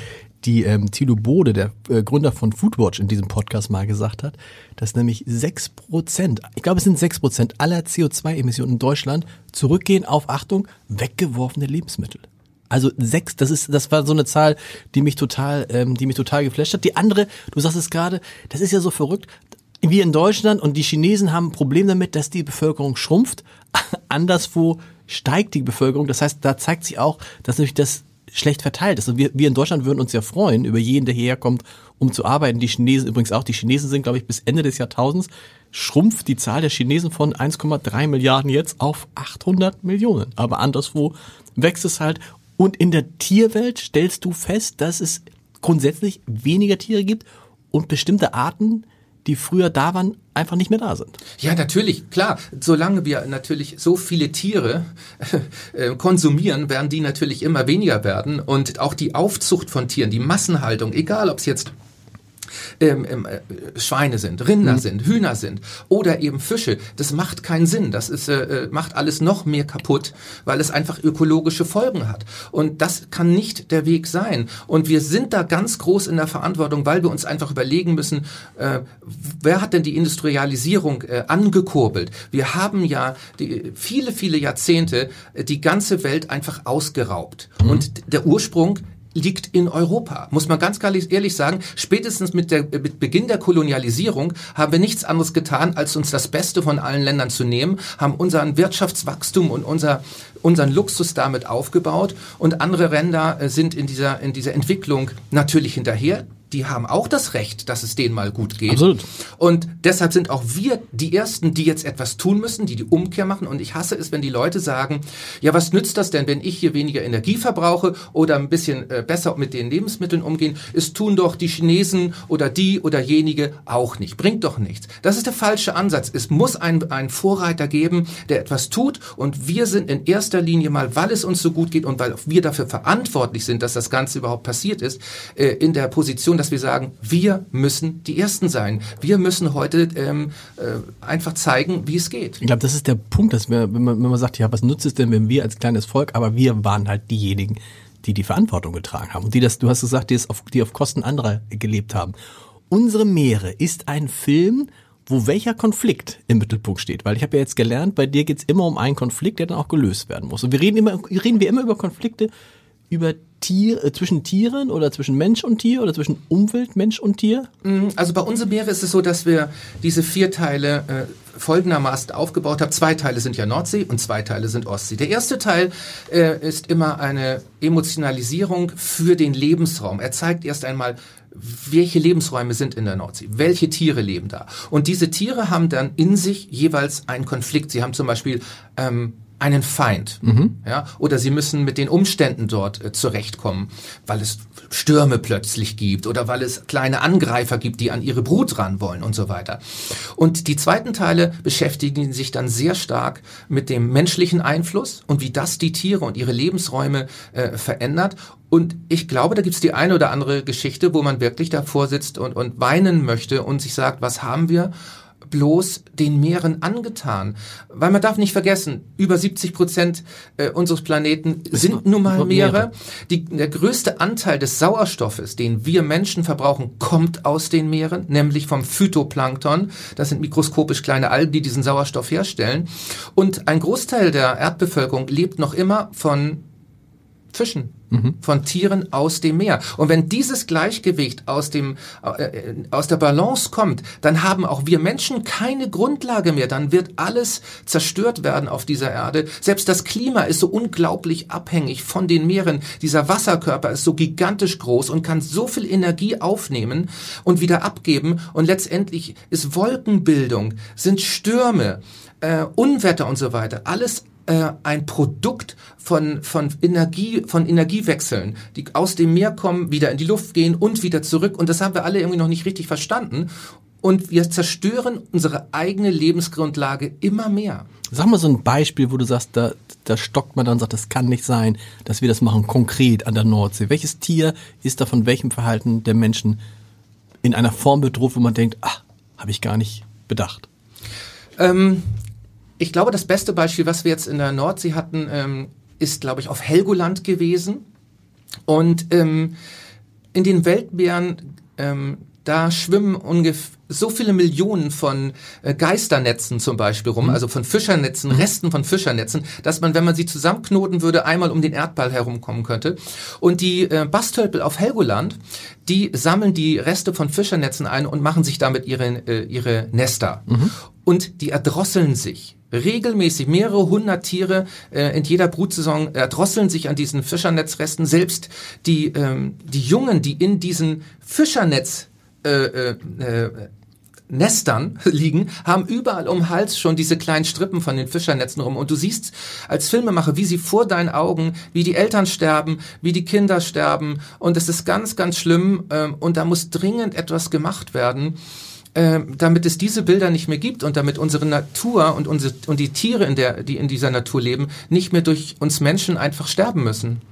die ähm, Thilo Bode, der äh, Gründer von Foodwatch, in diesem Podcast mal gesagt hat, dass nämlich sechs Prozent, ich glaube es sind sechs Prozent aller CO2-Emissionen in Deutschland zurückgehen auf, Achtung, weggeworfene Lebensmittel. Also sechs, das ist, das war so eine Zahl, die mich total, ähm, die mich total geflasht hat. Die andere, du sagst es gerade, das ist ja so verrückt. Wir in Deutschland und die Chinesen haben ein Problem damit, dass die Bevölkerung schrumpft. Anderswo steigt die Bevölkerung. Das heißt, da zeigt sich auch, dass nämlich das schlecht verteilt ist. Und wir, wir in Deutschland würden uns ja freuen über jeden, der hierher kommt, um zu arbeiten. Die Chinesen übrigens auch. Die Chinesen sind, glaube ich, bis Ende des Jahrtausends schrumpft die Zahl der Chinesen von 1,3 Milliarden jetzt auf 800 Millionen. Aber anderswo wächst es halt. Und in der Tierwelt stellst du fest, dass es grundsätzlich weniger Tiere gibt und bestimmte Arten die früher da waren, einfach nicht mehr da sind. Ja, natürlich, klar. Solange wir natürlich so viele Tiere äh, konsumieren, werden die natürlich immer weniger werden. Und auch die Aufzucht von Tieren, die Massenhaltung, egal ob es jetzt ähm, ähm, äh, Schweine sind, Rinder mhm. sind, Hühner sind oder eben Fische. Das macht keinen Sinn. Das ist, äh, äh, macht alles noch mehr kaputt, weil es einfach ökologische Folgen hat. Und das kann nicht der Weg sein. Und wir sind da ganz groß in der Verantwortung, weil wir uns einfach überlegen müssen, äh, wer hat denn die Industrialisierung äh, angekurbelt? Wir haben ja die, viele, viele Jahrzehnte äh, die ganze Welt einfach ausgeraubt. Mhm. Und der Ursprung liegt in Europa. Muss man ganz ehrlich sagen, spätestens mit, der, mit Beginn der Kolonialisierung haben wir nichts anderes getan, als uns das Beste von allen Ländern zu nehmen, haben unseren Wirtschaftswachstum und unser, unseren Luxus damit aufgebaut und andere Länder äh, sind in dieser, in dieser Entwicklung natürlich hinterher die haben auch das Recht, dass es denen mal gut geht. Absolut. Und deshalb sind auch wir die Ersten, die jetzt etwas tun müssen, die die Umkehr machen. Und ich hasse es, wenn die Leute sagen, ja, was nützt das denn, wenn ich hier weniger Energie verbrauche oder ein bisschen äh, besser mit den Lebensmitteln umgehen? Es tun doch die Chinesen oder die oder jenige auch nicht. Bringt doch nichts. Das ist der falsche Ansatz. Es muss einen, einen Vorreiter geben, der etwas tut. Und wir sind in erster Linie mal, weil es uns so gut geht und weil wir dafür verantwortlich sind, dass das Ganze überhaupt passiert ist, äh, in der Position, dass wir sagen, wir müssen die Ersten sein. Wir müssen heute ähm, äh, einfach zeigen, wie es geht. Ich glaube, das ist der Punkt, dass wir, wenn man, wenn man sagt, ja, was nutzt es denn, wenn wir als kleines Volk, aber wir waren halt diejenigen, die die Verantwortung getragen haben und die das, du hast gesagt, die, es auf, die auf Kosten anderer gelebt haben. Unsere Meere ist ein Film, wo welcher Konflikt im Mittelpunkt steht. Weil ich habe ja jetzt gelernt, bei dir geht's immer um einen Konflikt, der dann auch gelöst werden muss. Und wir reden immer, reden wir immer über Konflikte, über Tier, äh, zwischen Tieren oder zwischen Mensch und Tier oder zwischen Umwelt, Mensch und Tier? Also bei unserem Meere ist es so, dass wir diese vier Teile äh, folgendermaßen aufgebaut haben. Zwei Teile sind ja Nordsee und zwei Teile sind Ostsee. Der erste Teil äh, ist immer eine Emotionalisierung für den Lebensraum. Er zeigt erst einmal, welche Lebensräume sind in der Nordsee, welche Tiere leben da. Und diese Tiere haben dann in sich jeweils einen Konflikt. Sie haben zum Beispiel ähm, einen Feind, mhm. ja, oder sie müssen mit den Umständen dort äh, zurechtkommen, weil es Stürme plötzlich gibt oder weil es kleine Angreifer gibt, die an ihre Brut ran wollen und so weiter. Und die zweiten Teile beschäftigen sich dann sehr stark mit dem menschlichen Einfluss und wie das die Tiere und ihre Lebensräume äh, verändert. Und ich glaube, da gibt's die eine oder andere Geschichte, wo man wirklich davor sitzt und, und weinen möchte und sich sagt, was haben wir bloß den Meeren angetan? Weil man darf nicht vergessen, über 70 Prozent äh, unseres Planeten sind nun mal Meere. Die, der größte Anteil des Sauerstoffes, den wir Menschen verbrauchen, kommt aus den Meeren, nämlich vom Phytoplankton. Das sind mikroskopisch kleine Algen, die diesen Sauerstoff herstellen. Und ein Großteil der Erdbevölkerung lebt noch immer von Fischen, mhm. von Tieren aus dem Meer. Und wenn dieses Gleichgewicht aus dem äh, aus der Balance kommt, dann haben auch wir Menschen keine Grundlage mehr. Dann wird alles zerstört werden auf dieser Erde. Selbst das Klima ist so unglaublich abhängig von den Meeren. Dieser Wasserkörper ist so gigantisch groß und kann so viel Energie aufnehmen und wieder abgeben. Und letztendlich ist Wolkenbildung, sind Stürme, äh, Unwetter und so weiter, alles äh, ein Produkt von, von Energie, von Energiewechseln, die aus dem Meer kommen, wieder in die Luft gehen und wieder zurück. Und das haben wir alle irgendwie noch nicht richtig verstanden. Und wir zerstören unsere eigene Lebensgrundlage immer mehr. Sag mal so ein Beispiel, wo du sagst, da, da stockt man dann und sagt, das kann nicht sein, dass wir das machen konkret an der Nordsee. Welches Tier ist da von welchem Verhalten der Menschen in einer Form bedroht, wo man denkt, ach, habe ich gar nicht bedacht? Ähm, ich glaube, das beste Beispiel, was wir jetzt in der Nordsee hatten, ähm, ist, glaube ich, auf Helgoland gewesen. Und ähm, in den Weltmeeren, ähm, da schwimmen ungefähr so viele Millionen von äh, Geisternetzen zum Beispiel rum, mhm. also von Fischernetzen, mhm. Resten von Fischernetzen, dass man, wenn man sie zusammenknoten würde, einmal um den Erdball herumkommen könnte. Und die äh, Bastölpel auf Helgoland, die sammeln die Reste von Fischernetzen ein und machen sich damit ihre, äh, ihre Nester. Mhm. Und die erdrosseln sich regelmäßig mehrere hundert Tiere äh, in jeder Brutsaison erdrosseln sich an diesen Fischernetzresten. Selbst die, ähm, die Jungen, die in diesen Fischernetz äh, äh, äh, Nestern liegen, haben überall um Hals schon diese kleinen Strippen von den Fischernetzen rum. Und du siehst als Filmemacher, wie sie vor deinen Augen, wie die Eltern sterben, wie die Kinder sterben. Und es ist ganz, ganz schlimm. Ähm, und da muss dringend etwas gemacht werden äh, damit es diese Bilder nicht mehr gibt und damit unsere Natur und, unsere, und die Tiere, in der, die in dieser Natur leben, nicht mehr durch uns Menschen einfach sterben müssen.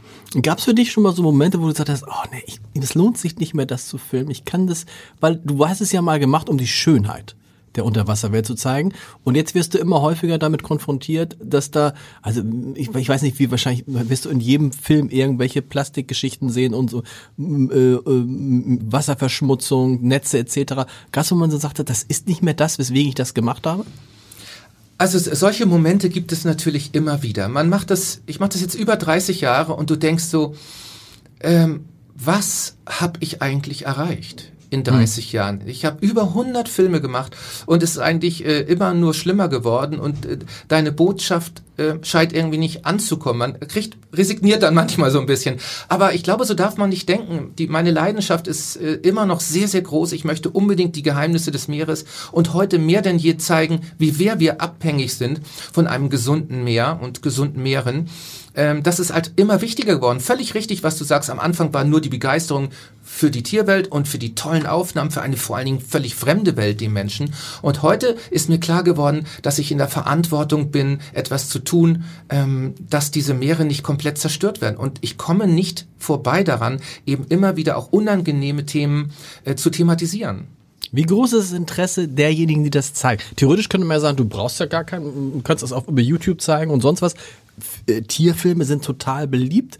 Gab es für dich schon mal so Momente, wo du gesagt hast, oh nee, es lohnt sich nicht mehr, das zu filmen. Ich kann das, weil du hast es ja mal gemacht um die Schönheit der Unterwasserwelt zu zeigen. Und jetzt wirst du immer häufiger damit konfrontiert, dass da, also ich, ich weiß nicht, wie wahrscheinlich wirst du in jedem Film irgendwelche Plastikgeschichten sehen und so äh, äh, Wasserverschmutzung, Netze etc. Gab wo man so sagte, das ist nicht mehr das, weswegen ich das gemacht habe? Also solche Momente gibt es natürlich immer wieder. Man macht das, ich mache das jetzt über 30 Jahre und du denkst so, ähm, was habe ich eigentlich erreicht? In 30 mhm. Jahren. Ich habe über 100 Filme gemacht und es ist eigentlich äh, immer nur schlimmer geworden und äh, deine Botschaft äh, scheint irgendwie nicht anzukommen. Man kriegt resigniert dann manchmal so ein bisschen. Aber ich glaube, so darf man nicht denken. Die, meine Leidenschaft ist äh, immer noch sehr, sehr groß. Ich möchte unbedingt die Geheimnisse des Meeres und heute mehr denn je zeigen, wie sehr wir abhängig sind von einem gesunden Meer und gesunden Meeren ähm, das ist halt immer wichtiger geworden. Völlig richtig, was du sagst. Am Anfang war nur die Begeisterung für die Tierwelt und für die tollen Aufnahmen, für eine vor allen Dingen völlig fremde Welt, die Menschen. Und heute ist mir klar geworden, dass ich in der Verantwortung bin, etwas zu tun, ähm, dass diese Meere nicht komplett zerstört werden. Und ich komme nicht vorbei daran, eben immer wieder auch unangenehme Themen äh, zu thematisieren. Wie groß ist das Interesse derjenigen, die das zeigen? Theoretisch könnte man ja sagen, du brauchst ja gar keinen, du kannst das auch über YouTube zeigen und sonst was. Äh, Tierfilme sind total beliebt.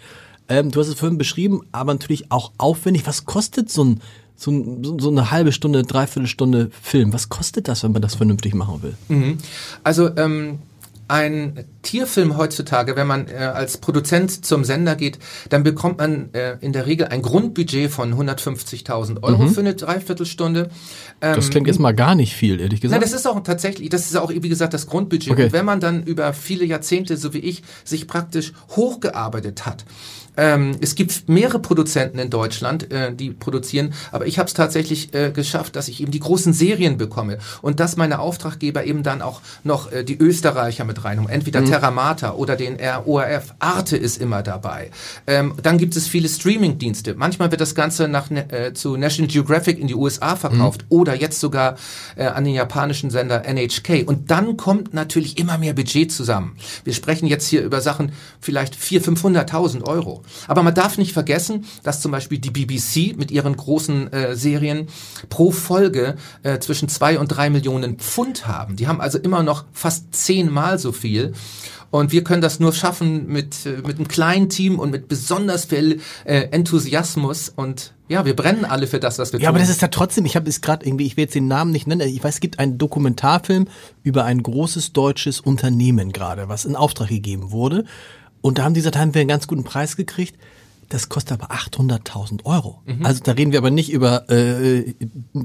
Ähm, du hast es vorhin beschrieben, aber natürlich auch aufwendig. Was kostet so ein, so, ein, so eine halbe Stunde, dreiviertel Stunde Film? Was kostet das, wenn man das vernünftig machen will? Mhm. Also ähm, ein Tierfilm heutzutage, wenn man äh, als Produzent zum Sender geht, dann bekommt man äh, in der Regel ein Grundbudget von 150.000 Euro mhm. für eine Dreiviertelstunde. Ähm, das klingt jetzt mal gar nicht viel, ehrlich gesagt. Nein, das ist auch tatsächlich, das ist auch, wie gesagt, das Grundbudget. Okay. Und wenn man dann über viele Jahrzehnte, so wie ich, sich praktisch hochgearbeitet hat, ähm, es gibt mehrere Produzenten in Deutschland, äh, die produzieren, aber ich habe es tatsächlich äh, geschafft, dass ich eben die großen Serien bekomme und dass meine Auftraggeber eben dann auch noch äh, die Österreicher mit reinholen, entweder mhm. Terramata oder den ORF. Arte ist immer dabei. Ähm, dann gibt es viele Streaming-Dienste. Manchmal wird das Ganze nach, äh, zu National Geographic in die USA verkauft mhm. oder jetzt sogar äh, an den japanischen Sender NHK. Und dann kommt natürlich immer mehr Budget zusammen. Wir sprechen jetzt hier über Sachen vielleicht 400.000, 500.000 Euro. Aber man darf nicht vergessen, dass zum Beispiel die BBC mit ihren großen äh, Serien pro Folge äh, zwischen zwei und drei Millionen Pfund haben. Die haben also immer noch fast zehnmal so viel. Und wir können das nur schaffen mit, äh, mit einem kleinen Team und mit besonders viel äh, Enthusiasmus und ja, wir brennen alle für das, was wir ja, tun. Ja, aber das ist ja trotzdem, ich habe es gerade irgendwie, ich will jetzt den Namen nicht nennen, ich weiß, es gibt einen Dokumentarfilm über ein großes deutsches Unternehmen gerade, was in Auftrag gegeben wurde. Und da haben die gesagt, haben wir einen ganz guten Preis gekriegt. Das kostet aber 800.000 Euro. Mhm. Also da reden wir aber nicht über äh,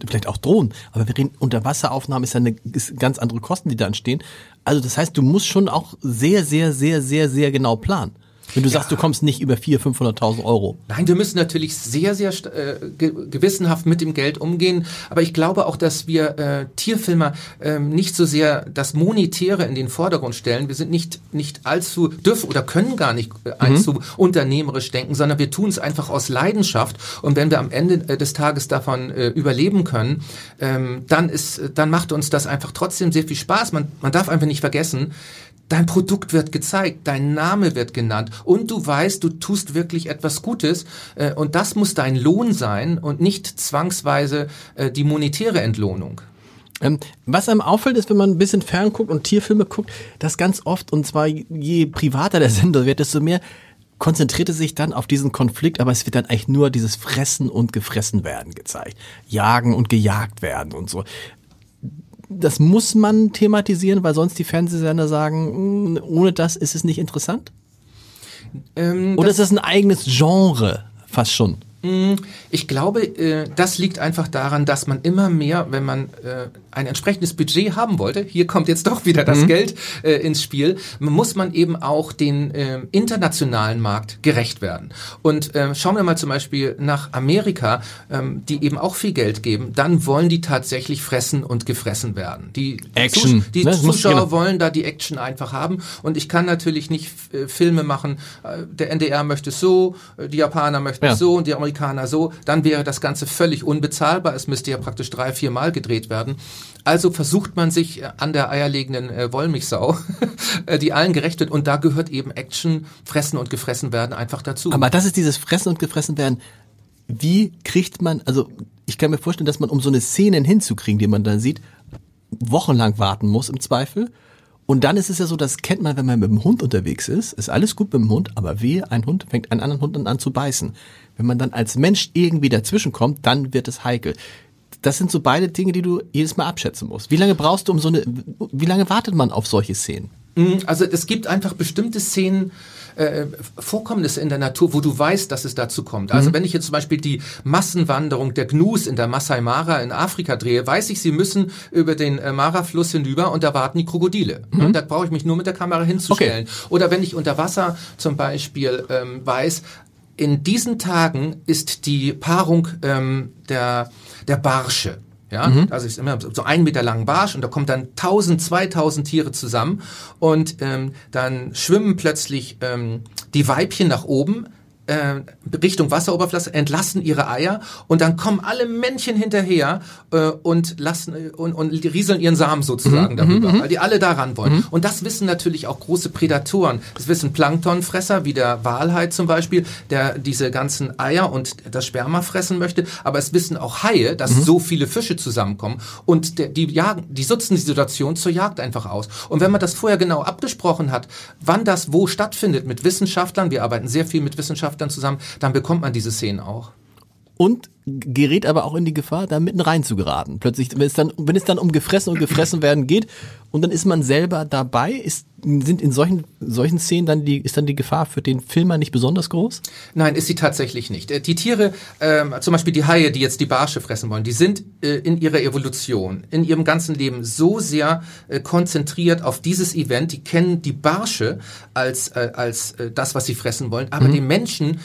vielleicht auch Drohnen, aber wir reden Unterwasseraufnahmen ist ja eine ist ganz andere Kosten, die da entstehen. Also das heißt, du musst schon auch sehr, sehr, sehr, sehr, sehr genau planen. Wenn du ja. sagst, du kommst nicht über 400.000, 500.000 Euro. Nein, wir müssen natürlich sehr, sehr äh, gewissenhaft mit dem Geld umgehen. Aber ich glaube auch, dass wir äh, Tierfilmer äh, nicht so sehr das Monetäre in den Vordergrund stellen. Wir sind nicht, nicht allzu, dürfen oder können gar nicht äh, allzu mhm. unternehmerisch denken, sondern wir tun es einfach aus Leidenschaft. Und wenn wir am Ende äh, des Tages davon äh, überleben können, ähm, dann ist, dann macht uns das einfach trotzdem sehr viel Spaß. Man, man darf einfach nicht vergessen, Dein Produkt wird gezeigt, dein Name wird genannt und du weißt, du tust wirklich etwas Gutes äh, und das muss dein Lohn sein und nicht zwangsweise äh, die monetäre Entlohnung. Ähm, was einem auffällt, ist, wenn man ein bisschen fern guckt und Tierfilme guckt, dass ganz oft, und zwar je privater der Sender wird, desto mehr konzentriert es sich dann auf diesen Konflikt, aber es wird dann eigentlich nur dieses Fressen und Gefressen werden gezeigt. Jagen und gejagt werden und so das muss man thematisieren, weil sonst die Fernsehsender sagen, mm, ohne das ist es nicht interessant? Ähm, Oder ist das ein eigenes Genre fast schon? Mm, ich glaube, äh, das liegt einfach daran, dass man immer mehr, wenn man äh, ein entsprechendes Budget haben wollte, hier kommt jetzt doch wieder das mhm. Geld äh, ins Spiel, muss man eben auch den internationalen Markt gerecht werden. Und schauen wir mal zum Beispiel nach Amerika, ähm, die eben auch viel Geld geben, dann wollen die tatsächlich fressen und gefressen werden. Die, Action. Zus die ne? Zuschauer genau. wollen da die Action einfach haben und ich kann natürlich nicht Filme machen, der NDR möchte es so, die Japaner möchten es so und die Amerikaner Amerikaner so, dann wäre das Ganze völlig unbezahlbar. Es müsste ja praktisch drei, vier Mal gedreht werden. Also versucht man sich äh, an der eierlegenden äh, Wollmilchsau, äh, die allen gerecht wird. Und da gehört eben Action, Fressen und Gefressen werden einfach dazu. Aber das ist dieses Fressen und Gefressen werden. Wie kriegt man, also ich kann mir vorstellen, dass man, um so eine Szene hinzukriegen, die man dann sieht, wochenlang warten muss im Zweifel. Und dann ist es ja so, das kennt man, wenn man mit dem Hund unterwegs ist, ist alles gut mit dem Hund, aber wehe, ein Hund fängt einen anderen Hund an zu beißen. Wenn man dann als Mensch irgendwie dazwischenkommt, dann wird es heikel. Das sind so beide Dinge, die du jedes Mal abschätzen musst. Wie lange brauchst du um so eine, wie lange wartet man auf solche Szenen? Mm, also es gibt einfach bestimmte Szenen, äh, Vorkommnisse in der Natur, wo du weißt, dass es dazu kommt. Also mhm. wenn ich jetzt zum Beispiel die Massenwanderung der Gnus in der Masai Mara in Afrika drehe, weiß ich, sie müssen über den äh, Mara-Fluss hinüber und da warten die Krokodile. Mhm. Und da brauche ich mich nur mit der Kamera hinzustellen. Okay. Oder wenn ich unter Wasser zum Beispiel ähm, weiß, in diesen Tagen ist die Paarung ähm, der, der Barsche. Ja, mhm. also ist immer so ein Meter langen Barsch und da kommt dann 1000, 2000 Tiere zusammen und ähm, dann schwimmen plötzlich ähm, die Weibchen nach oben äh, Richtung Wasseroberfläche, entlassen ihre Eier und dann kommen alle Männchen hinterher äh, und lassen und, und rieseln ihren Samen sozusagen mhm, darüber, mhm, weil die alle daran wollen. Mhm. Und das wissen natürlich auch große Prädatoren. Das wissen Planktonfresser wie der Walhai zum Beispiel, der diese ganzen Eier und das Sperma fressen möchte. Aber es wissen auch Haie, dass mhm. so viele Fische zusammenkommen und der, die jagen, die nutzen die Situation zur Jagd einfach aus. Und wenn man das vorher genau abgesprochen hat, wann das wo stattfindet mit Wissenschaftlern, wir arbeiten sehr viel mit Wissenschaftlern Wissenschaftlern zusammen, dann bekommt man diese Szenen auch. Und gerät aber auch in die Gefahr, da mitten rein zu geraten. Plötzlich, wenn es dann, wenn es dann um gefressen und gefressen werden geht und dann ist man selber dabei, ist, sind in solchen, solchen Szenen dann die, ist dann die Gefahr für den Filmer nicht besonders groß? Nein, ist sie tatsächlich nicht. Äh, die Tiere, äh, zum Beispiel die Haie, die jetzt die Barsche fressen wollen, die sind äh, in ihrer Evolution, in ihrem ganzen Leben so sehr äh, konzentriert auf dieses Event, die kennen die Barsche als, äh, als äh, das, was sie fressen wollen, aber mhm. den Menschen,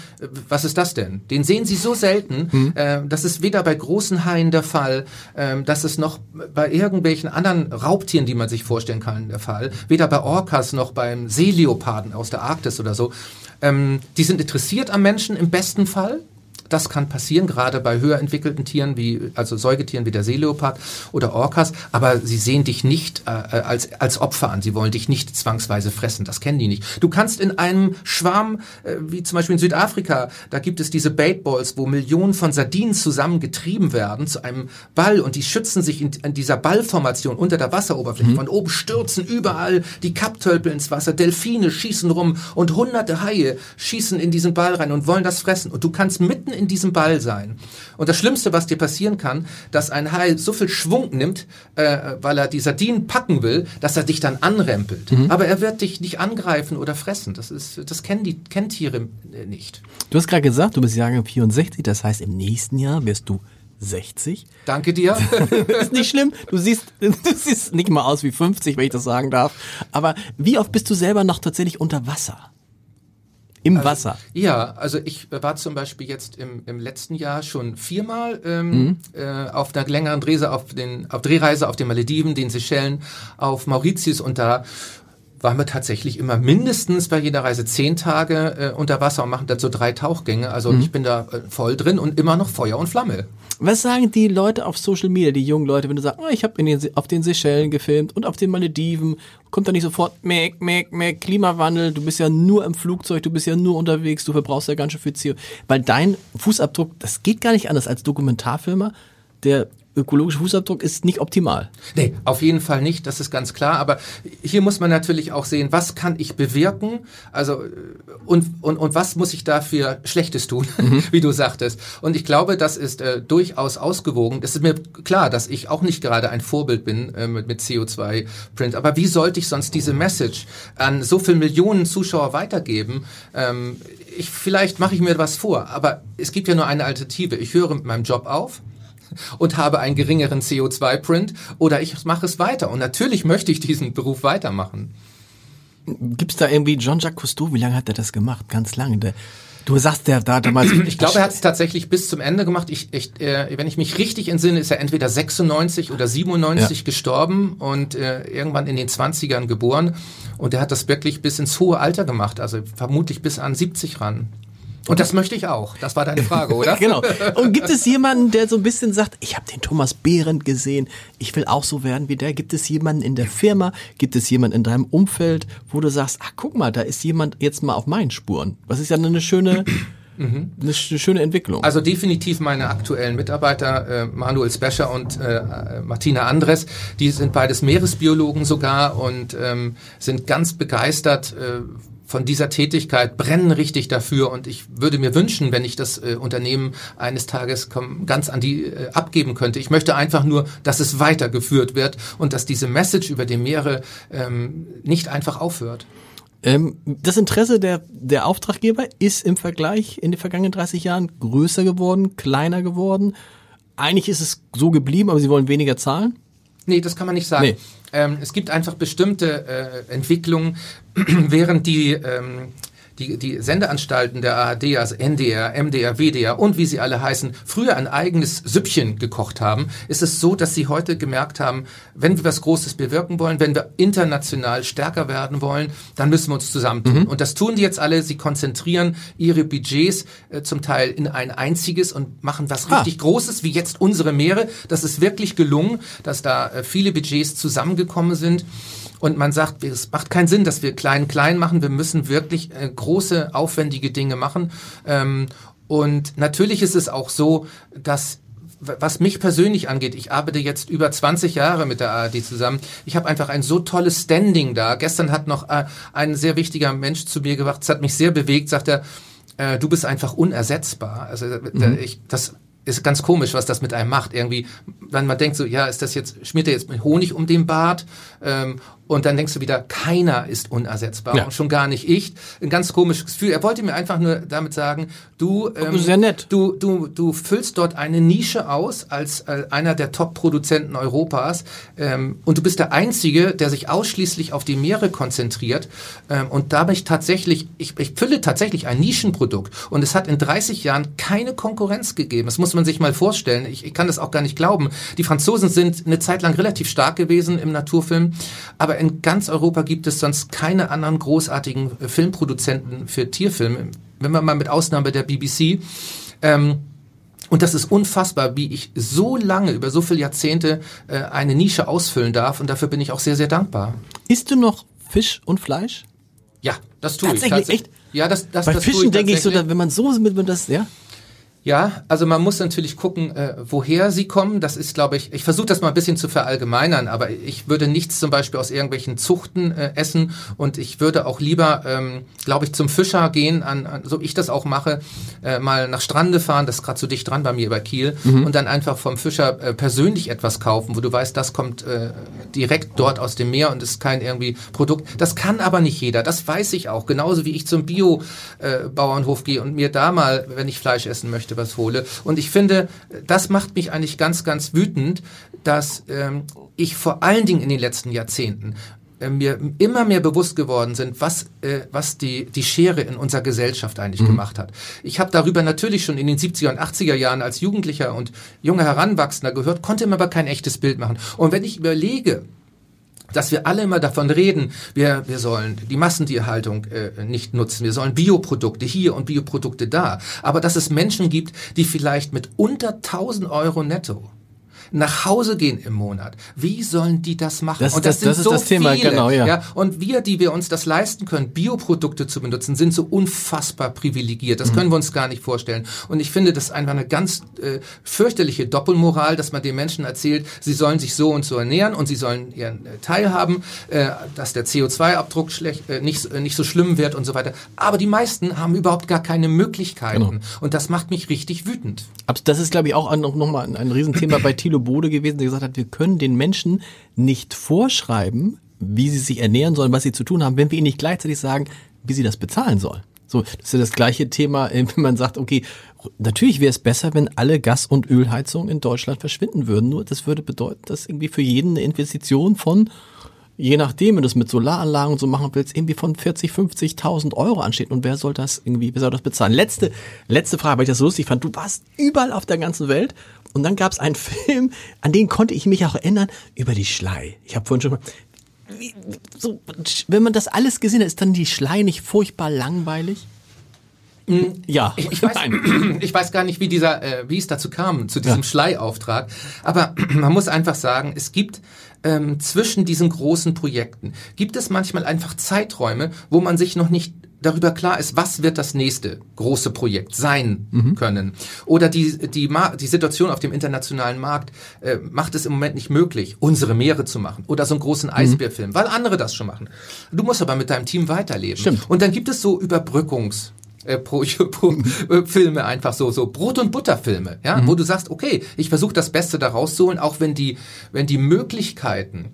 was ist das denn? Den sehen sie so selten, mhm. das ist weder bei großen Haien der Fall, ähm, das ist noch bei irgendwelchen anderen Raubtieren, die man sich vorstellen kann, der Fall. Weder bei Orcas noch beim Seeleoparden aus der Arktis oder so. Ähm, die sind interessiert am Menschen im besten Fall. Das kann passieren, gerade bei höher entwickelten Tieren wie, also Säugetieren wie der Seeleopard oder Orcas, aber sie sehen dich nicht äh, als, als Opfer an. Sie wollen dich nicht zwangsweise fressen. Das kennen die nicht. Du kannst in einem Schwarm, äh, wie zum Beispiel in Südafrika, da gibt es diese Baitballs, wo Millionen von Sardinen zusammengetrieben werden zu einem Ball und die schützen sich in, in dieser Ballformation unter der Wasseroberfläche. Mhm. Von oben stürzen überall die Kapptölpel ins Wasser, Delfine schießen rum und hunderte Haie schießen in diesen Ball rein und wollen das fressen. Und du kannst mitten in diesem Ball sein. Und das Schlimmste, was dir passieren kann, dass ein Hai so viel Schwung nimmt, äh, weil er die Sardinen packen will, dass er dich dann anrempelt. Mhm. Aber er wird dich nicht angreifen oder fressen. Das ist, das kennen die kennen Tiere äh, nicht. Du hast gerade gesagt, du bist Jahrgang 64, das heißt im nächsten Jahr wirst du 60. Danke dir. ist nicht schlimm. Du siehst, du siehst nicht mal aus wie 50, wenn ich das sagen darf. Aber wie oft bist du selber noch tatsächlich unter Wasser? Im also, Wasser? Ja, also ich war zum Beispiel jetzt im, im letzten Jahr schon viermal ähm, mhm. äh, auf einer längeren Drehreise auf, den, auf Drehreise auf den Malediven, den Seychellen, auf Mauritius und da waren wir tatsächlich immer mindestens bei jeder Reise zehn Tage äh, unter Wasser und machen dazu drei Tauchgänge. Also mhm. ich bin da äh, voll drin und immer noch Feuer und Flamme. Was sagen die Leute auf Social Media, die jungen Leute, wenn du sagst, oh, ich habe auf den Seychellen gefilmt und auf den Malediven, kommt da nicht sofort, meck, meck, meck, Klimawandel, du bist ja nur im Flugzeug, du bist ja nur unterwegs, du verbrauchst ja ganz schön viel CO. Weil dein Fußabdruck, das geht gar nicht anders als Dokumentarfilmer, der ökologische Fußabdruck ist nicht optimal. Nee, auf jeden Fall nicht, das ist ganz klar. Aber hier muss man natürlich auch sehen, was kann ich bewirken? Also, und, und, und was muss ich dafür Schlechtes tun, mhm. wie du sagtest. Und ich glaube, das ist äh, durchaus ausgewogen. Es ist mir klar, dass ich auch nicht gerade ein Vorbild bin äh, mit, mit CO2-Print. Aber wie sollte ich sonst diese Message an so viele Millionen Zuschauer weitergeben? Ähm, ich, vielleicht mache ich mir was vor, aber es gibt ja nur eine Alternative. Ich höre mit meinem Job auf und habe einen geringeren CO2-Print oder ich mache es weiter. Und natürlich möchte ich diesen Beruf weitermachen. Gibt es da irgendwie Jean-Jacques Cousteau, wie lange hat er das gemacht? Ganz lange. Der, du sagst, der da damals. Ich glaube, er hat es tatsächlich bis zum Ende gemacht. Ich, ich, äh, wenn ich mich richtig entsinne, ist er entweder 96 oder 97 ja. gestorben und äh, irgendwann in den 20ern geboren. Und er hat das wirklich bis ins hohe Alter gemacht, also vermutlich bis an 70 ran. Und das möchte ich auch. Das war deine Frage, oder? genau. Und gibt es jemanden, der so ein bisschen sagt, ich habe den Thomas Behrendt gesehen, ich will auch so werden wie der? Gibt es jemanden in der Firma, gibt es jemanden in deinem Umfeld, wo du sagst, ach guck mal, da ist jemand jetzt mal auf meinen Spuren. Was ist ja eine schöne Mhm. Eine, schöne Entwicklung. Also definitiv meine aktuellen Mitarbeiter, äh, Manuel Spescher und äh, Martina Andres, die sind beides Meeresbiologen sogar und ähm, sind ganz begeistert äh, von dieser Tätigkeit brennen richtig dafür und ich würde mir wünschen, wenn ich das äh, Unternehmen eines Tages ganz an die äh, abgeben könnte. Ich möchte einfach nur, dass es weitergeführt wird und dass diese Message über die Meere ähm, nicht einfach aufhört. Ähm, das Interesse der, der Auftraggeber ist im Vergleich in den vergangenen 30 Jahren größer geworden, kleiner geworden. Eigentlich ist es so geblieben, aber sie wollen weniger zahlen? Nee, das kann man nicht sagen. Nee. Ähm, es gibt einfach bestimmte äh, Entwicklungen, während die ähm, die, die Sendeanstalten der ARD, also NDR, MDR, WDR und wie sie alle heißen, früher ein eigenes Süppchen gekocht haben, ist es so, dass sie heute gemerkt haben, wenn wir was Großes bewirken wollen, wenn wir international stärker werden wollen, dann müssen wir uns zusammentun. Mhm. Und das tun die jetzt alle. Sie konzentrieren ihre Budgets äh, zum Teil in ein einziges und machen was ah. richtig Großes, wie jetzt unsere Meere. Das ist wirklich gelungen, dass da äh, viele Budgets zusammengekommen sind. Und man sagt, es macht keinen Sinn, dass wir klein klein machen. Wir müssen wirklich äh, große, aufwendige Dinge machen. Ähm, und natürlich ist es auch so, dass was mich persönlich angeht, ich arbeite jetzt über 20 Jahre mit der ARD zusammen. Ich habe einfach ein so tolles Standing da. Gestern hat noch äh, ein sehr wichtiger Mensch zu mir gebracht, das hat mich sehr bewegt, sagt er, äh, du bist einfach unersetzbar. Also mhm. ich, das ist ganz komisch, was das mit einem macht. Irgendwie, wenn man denkt so, ja, ist das jetzt, schmiert er jetzt mit Honig um den Bart ähm, und dann denkst du wieder, keiner ist unersetzbar ja. und schon gar nicht ich. Ein ganz komisches Gefühl. Er wollte mir einfach nur damit sagen, du, ähm, sehr nett. du, du, du füllst dort eine Nische aus als äh, einer der Top-Produzenten Europas ähm, und du bist der Einzige, der sich ausschließlich auf die Meere konzentriert ähm, und damit tatsächlich, ich, ich fülle tatsächlich ein Nischenprodukt und es hat in 30 Jahren keine Konkurrenz gegeben. Das muss man sich mal vorstellen. Ich, ich kann das auch gar nicht glauben. Die Franzosen sind eine Zeit lang relativ stark gewesen im Naturfilm, aber in ganz Europa gibt es sonst keine anderen großartigen äh, Filmproduzenten für Tierfilme, wenn man mal mit Ausnahme der BBC. Ähm, und das ist unfassbar, wie ich so lange, über so viele Jahrzehnte äh, eine Nische ausfüllen darf. Und dafür bin ich auch sehr, sehr dankbar. Isst du noch Fisch und Fleisch? Ja, das tue ich. Tatsächlich, echt? Ja, das, das, Bei das Fischen denke ich so, wenn man so mit das, ja? Ja, also man muss natürlich gucken, äh, woher sie kommen. Das ist, glaube ich, ich versuche das mal ein bisschen zu verallgemeinern, aber ich würde nichts zum Beispiel aus irgendwelchen Zuchten äh, essen und ich würde auch lieber, ähm, glaube ich, zum Fischer gehen, an, an, so ich das auch mache, äh, mal nach Strande fahren, das ist gerade so dicht dran bei mir bei Kiel, mhm. und dann einfach vom Fischer äh, persönlich etwas kaufen, wo du weißt, das kommt äh, direkt dort aus dem Meer und ist kein irgendwie Produkt. Das kann aber nicht jeder, das weiß ich auch. Genauso wie ich zum Bio-Bauernhof äh, gehe und mir da mal, wenn ich Fleisch essen möchte, was hole. Und ich finde, das macht mich eigentlich ganz, ganz wütend, dass ähm, ich vor allen Dingen in den letzten Jahrzehnten äh, mir immer mehr bewusst geworden sind, was, äh, was die, die Schere in unserer Gesellschaft eigentlich mhm. gemacht hat. Ich habe darüber natürlich schon in den 70er und 80er Jahren als Jugendlicher und junger Heranwachsender gehört, konnte mir aber kein echtes Bild machen. Und wenn ich überlege, dass wir alle immer davon reden, wir, wir sollen die Massentierhaltung äh, nicht nutzen, wir sollen Bioprodukte hier und Bioprodukte da, aber dass es Menschen gibt, die vielleicht mit unter 1000 Euro netto nach Hause gehen im Monat. Wie sollen die das machen? Das, und das, das, sind das so das Thema, viele. Genau, ja. ja. Und wir, die wir uns das leisten können, Bioprodukte zu benutzen, sind so unfassbar privilegiert. Das mhm. können wir uns gar nicht vorstellen. Und ich finde, das ist einfach eine ganz äh, fürchterliche Doppelmoral, dass man den Menschen erzählt, sie sollen sich so und so ernähren und sie sollen ihren äh, Teil haben, äh, dass der CO2-Abdruck schlecht, äh, nicht, äh, nicht so schlimm wird und so weiter. Aber die meisten haben überhaupt gar keine Möglichkeiten. Genau. Und das macht mich richtig wütend. Das ist, glaube ich, auch noch, noch mal ein, ein Riesenthema bei Thilo Thilo Bode gewesen, der gesagt hat, wir können den Menschen nicht vorschreiben, wie sie sich ernähren sollen, was sie zu tun haben, wenn wir ihnen nicht gleichzeitig sagen, wie sie das bezahlen sollen. So, das ist ja das gleiche Thema, wenn man sagt, okay, natürlich wäre es besser, wenn alle Gas- und Ölheizungen in Deutschland verschwinden würden. Nur das würde bedeuten, dass irgendwie für jeden eine Investition von je nachdem, wenn du es mit Solaranlagen und so machen willst, irgendwie von 40, 50.000 Euro ansteht. Und wer soll das irgendwie, wer soll das bezahlen? Letzte, letzte Frage, weil ich das so lustig fand. Du warst überall auf der ganzen Welt und dann gab es einen Film, an den konnte ich mich auch erinnern, über die Schlei. Ich habe vorhin schon mal, wie, so, wenn man das alles gesehen hat, ist dann die Schlei nicht furchtbar langweilig? Hm, ja, ich, ich, weiß, ich weiß gar nicht, wie dieser, äh, wie es dazu kam zu diesem ja. Schleiauftrag. Aber man muss einfach sagen, es gibt ähm, zwischen diesen großen Projekten gibt es manchmal einfach Zeiträume, wo man sich noch nicht darüber klar ist, was wird das nächste große Projekt sein mhm. können. Oder die, die, die Situation auf dem internationalen Markt äh, macht es im Moment nicht möglich, unsere Meere zu machen oder so einen großen mhm. Eisbärfilm, mhm. weil andere das schon machen. Du musst aber mit deinem Team weiterleben. Stimmt. Und dann gibt es so Überbrückungs- äh, pro, pro äh, Filme einfach so so Brot und Butter Filme, ja, mhm. wo du sagst, okay, ich versuche das Beste da rauszuholen, auch wenn die wenn die Möglichkeiten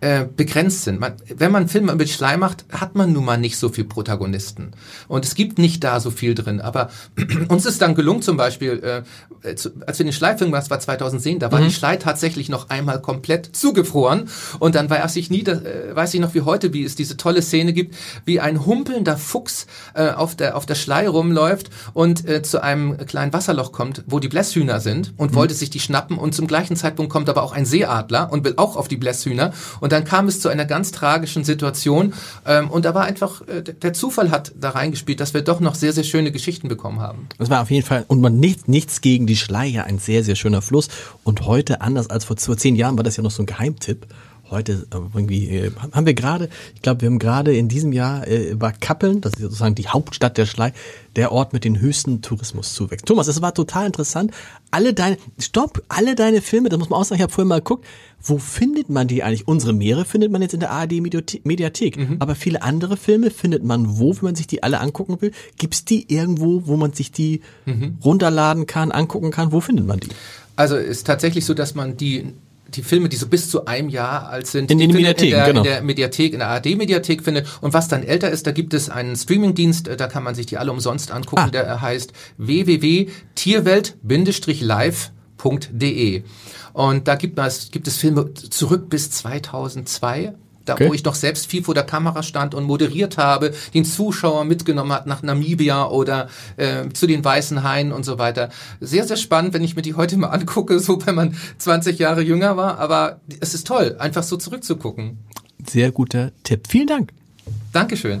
äh, begrenzt sind. Man, wenn man Filme mit Schlei macht, hat man nun mal nicht so viel Protagonisten. Und es gibt nicht da so viel drin. Aber uns ist dann gelungen, zum Beispiel, äh, zu, als wir den Schleifilm gemacht war 2010, da war mhm. die Schlei tatsächlich noch einmal komplett zugefroren. Und dann weiß ich nie, das, äh, weiß ich noch wie heute, wie es diese tolle Szene gibt, wie ein humpelnder Fuchs äh, auf der auf der Schlei rumläuft und äh, zu einem kleinen Wasserloch kommt, wo die Blässhühner sind und mhm. wollte sich die schnappen. Und zum gleichen Zeitpunkt kommt aber auch ein Seeadler und will auch auf die Blässhühner. Und dann kam es zu einer ganz tragischen Situation. Ähm, und da war einfach, äh, der Zufall hat da reingespielt, dass wir doch noch sehr, sehr schöne Geschichten bekommen haben. Das war auf jeden Fall, und man nichts, nichts gegen die Schleier, ein sehr, sehr schöner Fluss. Und heute, anders als vor zehn Jahren, war das ja noch so ein Geheimtipp. Heute äh, irgendwie äh, haben wir gerade, ich glaube, wir haben gerade in diesem Jahr äh, war Kappeln, das ist sozusagen die Hauptstadt der Schlei, der Ort mit den höchsten Tourismuszuwächsen. Thomas, es war total interessant. Alle deine, stopp, alle deine Filme, das muss man auch sagen, ich habe vorhin mal geguckt, wo findet man die eigentlich? Unsere Meere findet man jetzt in der ARD Mediathek, mhm. aber viele andere Filme findet man wo, wenn man sich die alle angucken will? Gibt's die irgendwo, wo man sich die mhm. runterladen kann, angucken kann? Wo findet man die? Also ist tatsächlich so, dass man die die Filme, die so bis zu einem Jahr alt sind, in, Mediathek, in, der, genau. in der Mediathek, in der ARD-Mediathek findet. Und was dann älter ist, da gibt es einen Streamingdienst, da kann man sich die alle umsonst angucken, ah. der heißt www.tierwelt-live.de. Und da gibt es, gibt es Filme zurück bis 2002 da okay. wo ich noch selbst viel vor der Kamera stand und moderiert habe, den Zuschauer mitgenommen hat nach Namibia oder äh, zu den Weißen Haien und so weiter. Sehr, sehr spannend, wenn ich mir die heute mal angucke, so wenn man 20 Jahre jünger war, aber es ist toll, einfach so zurückzugucken. Sehr guter Tipp. Vielen Dank. Dankeschön.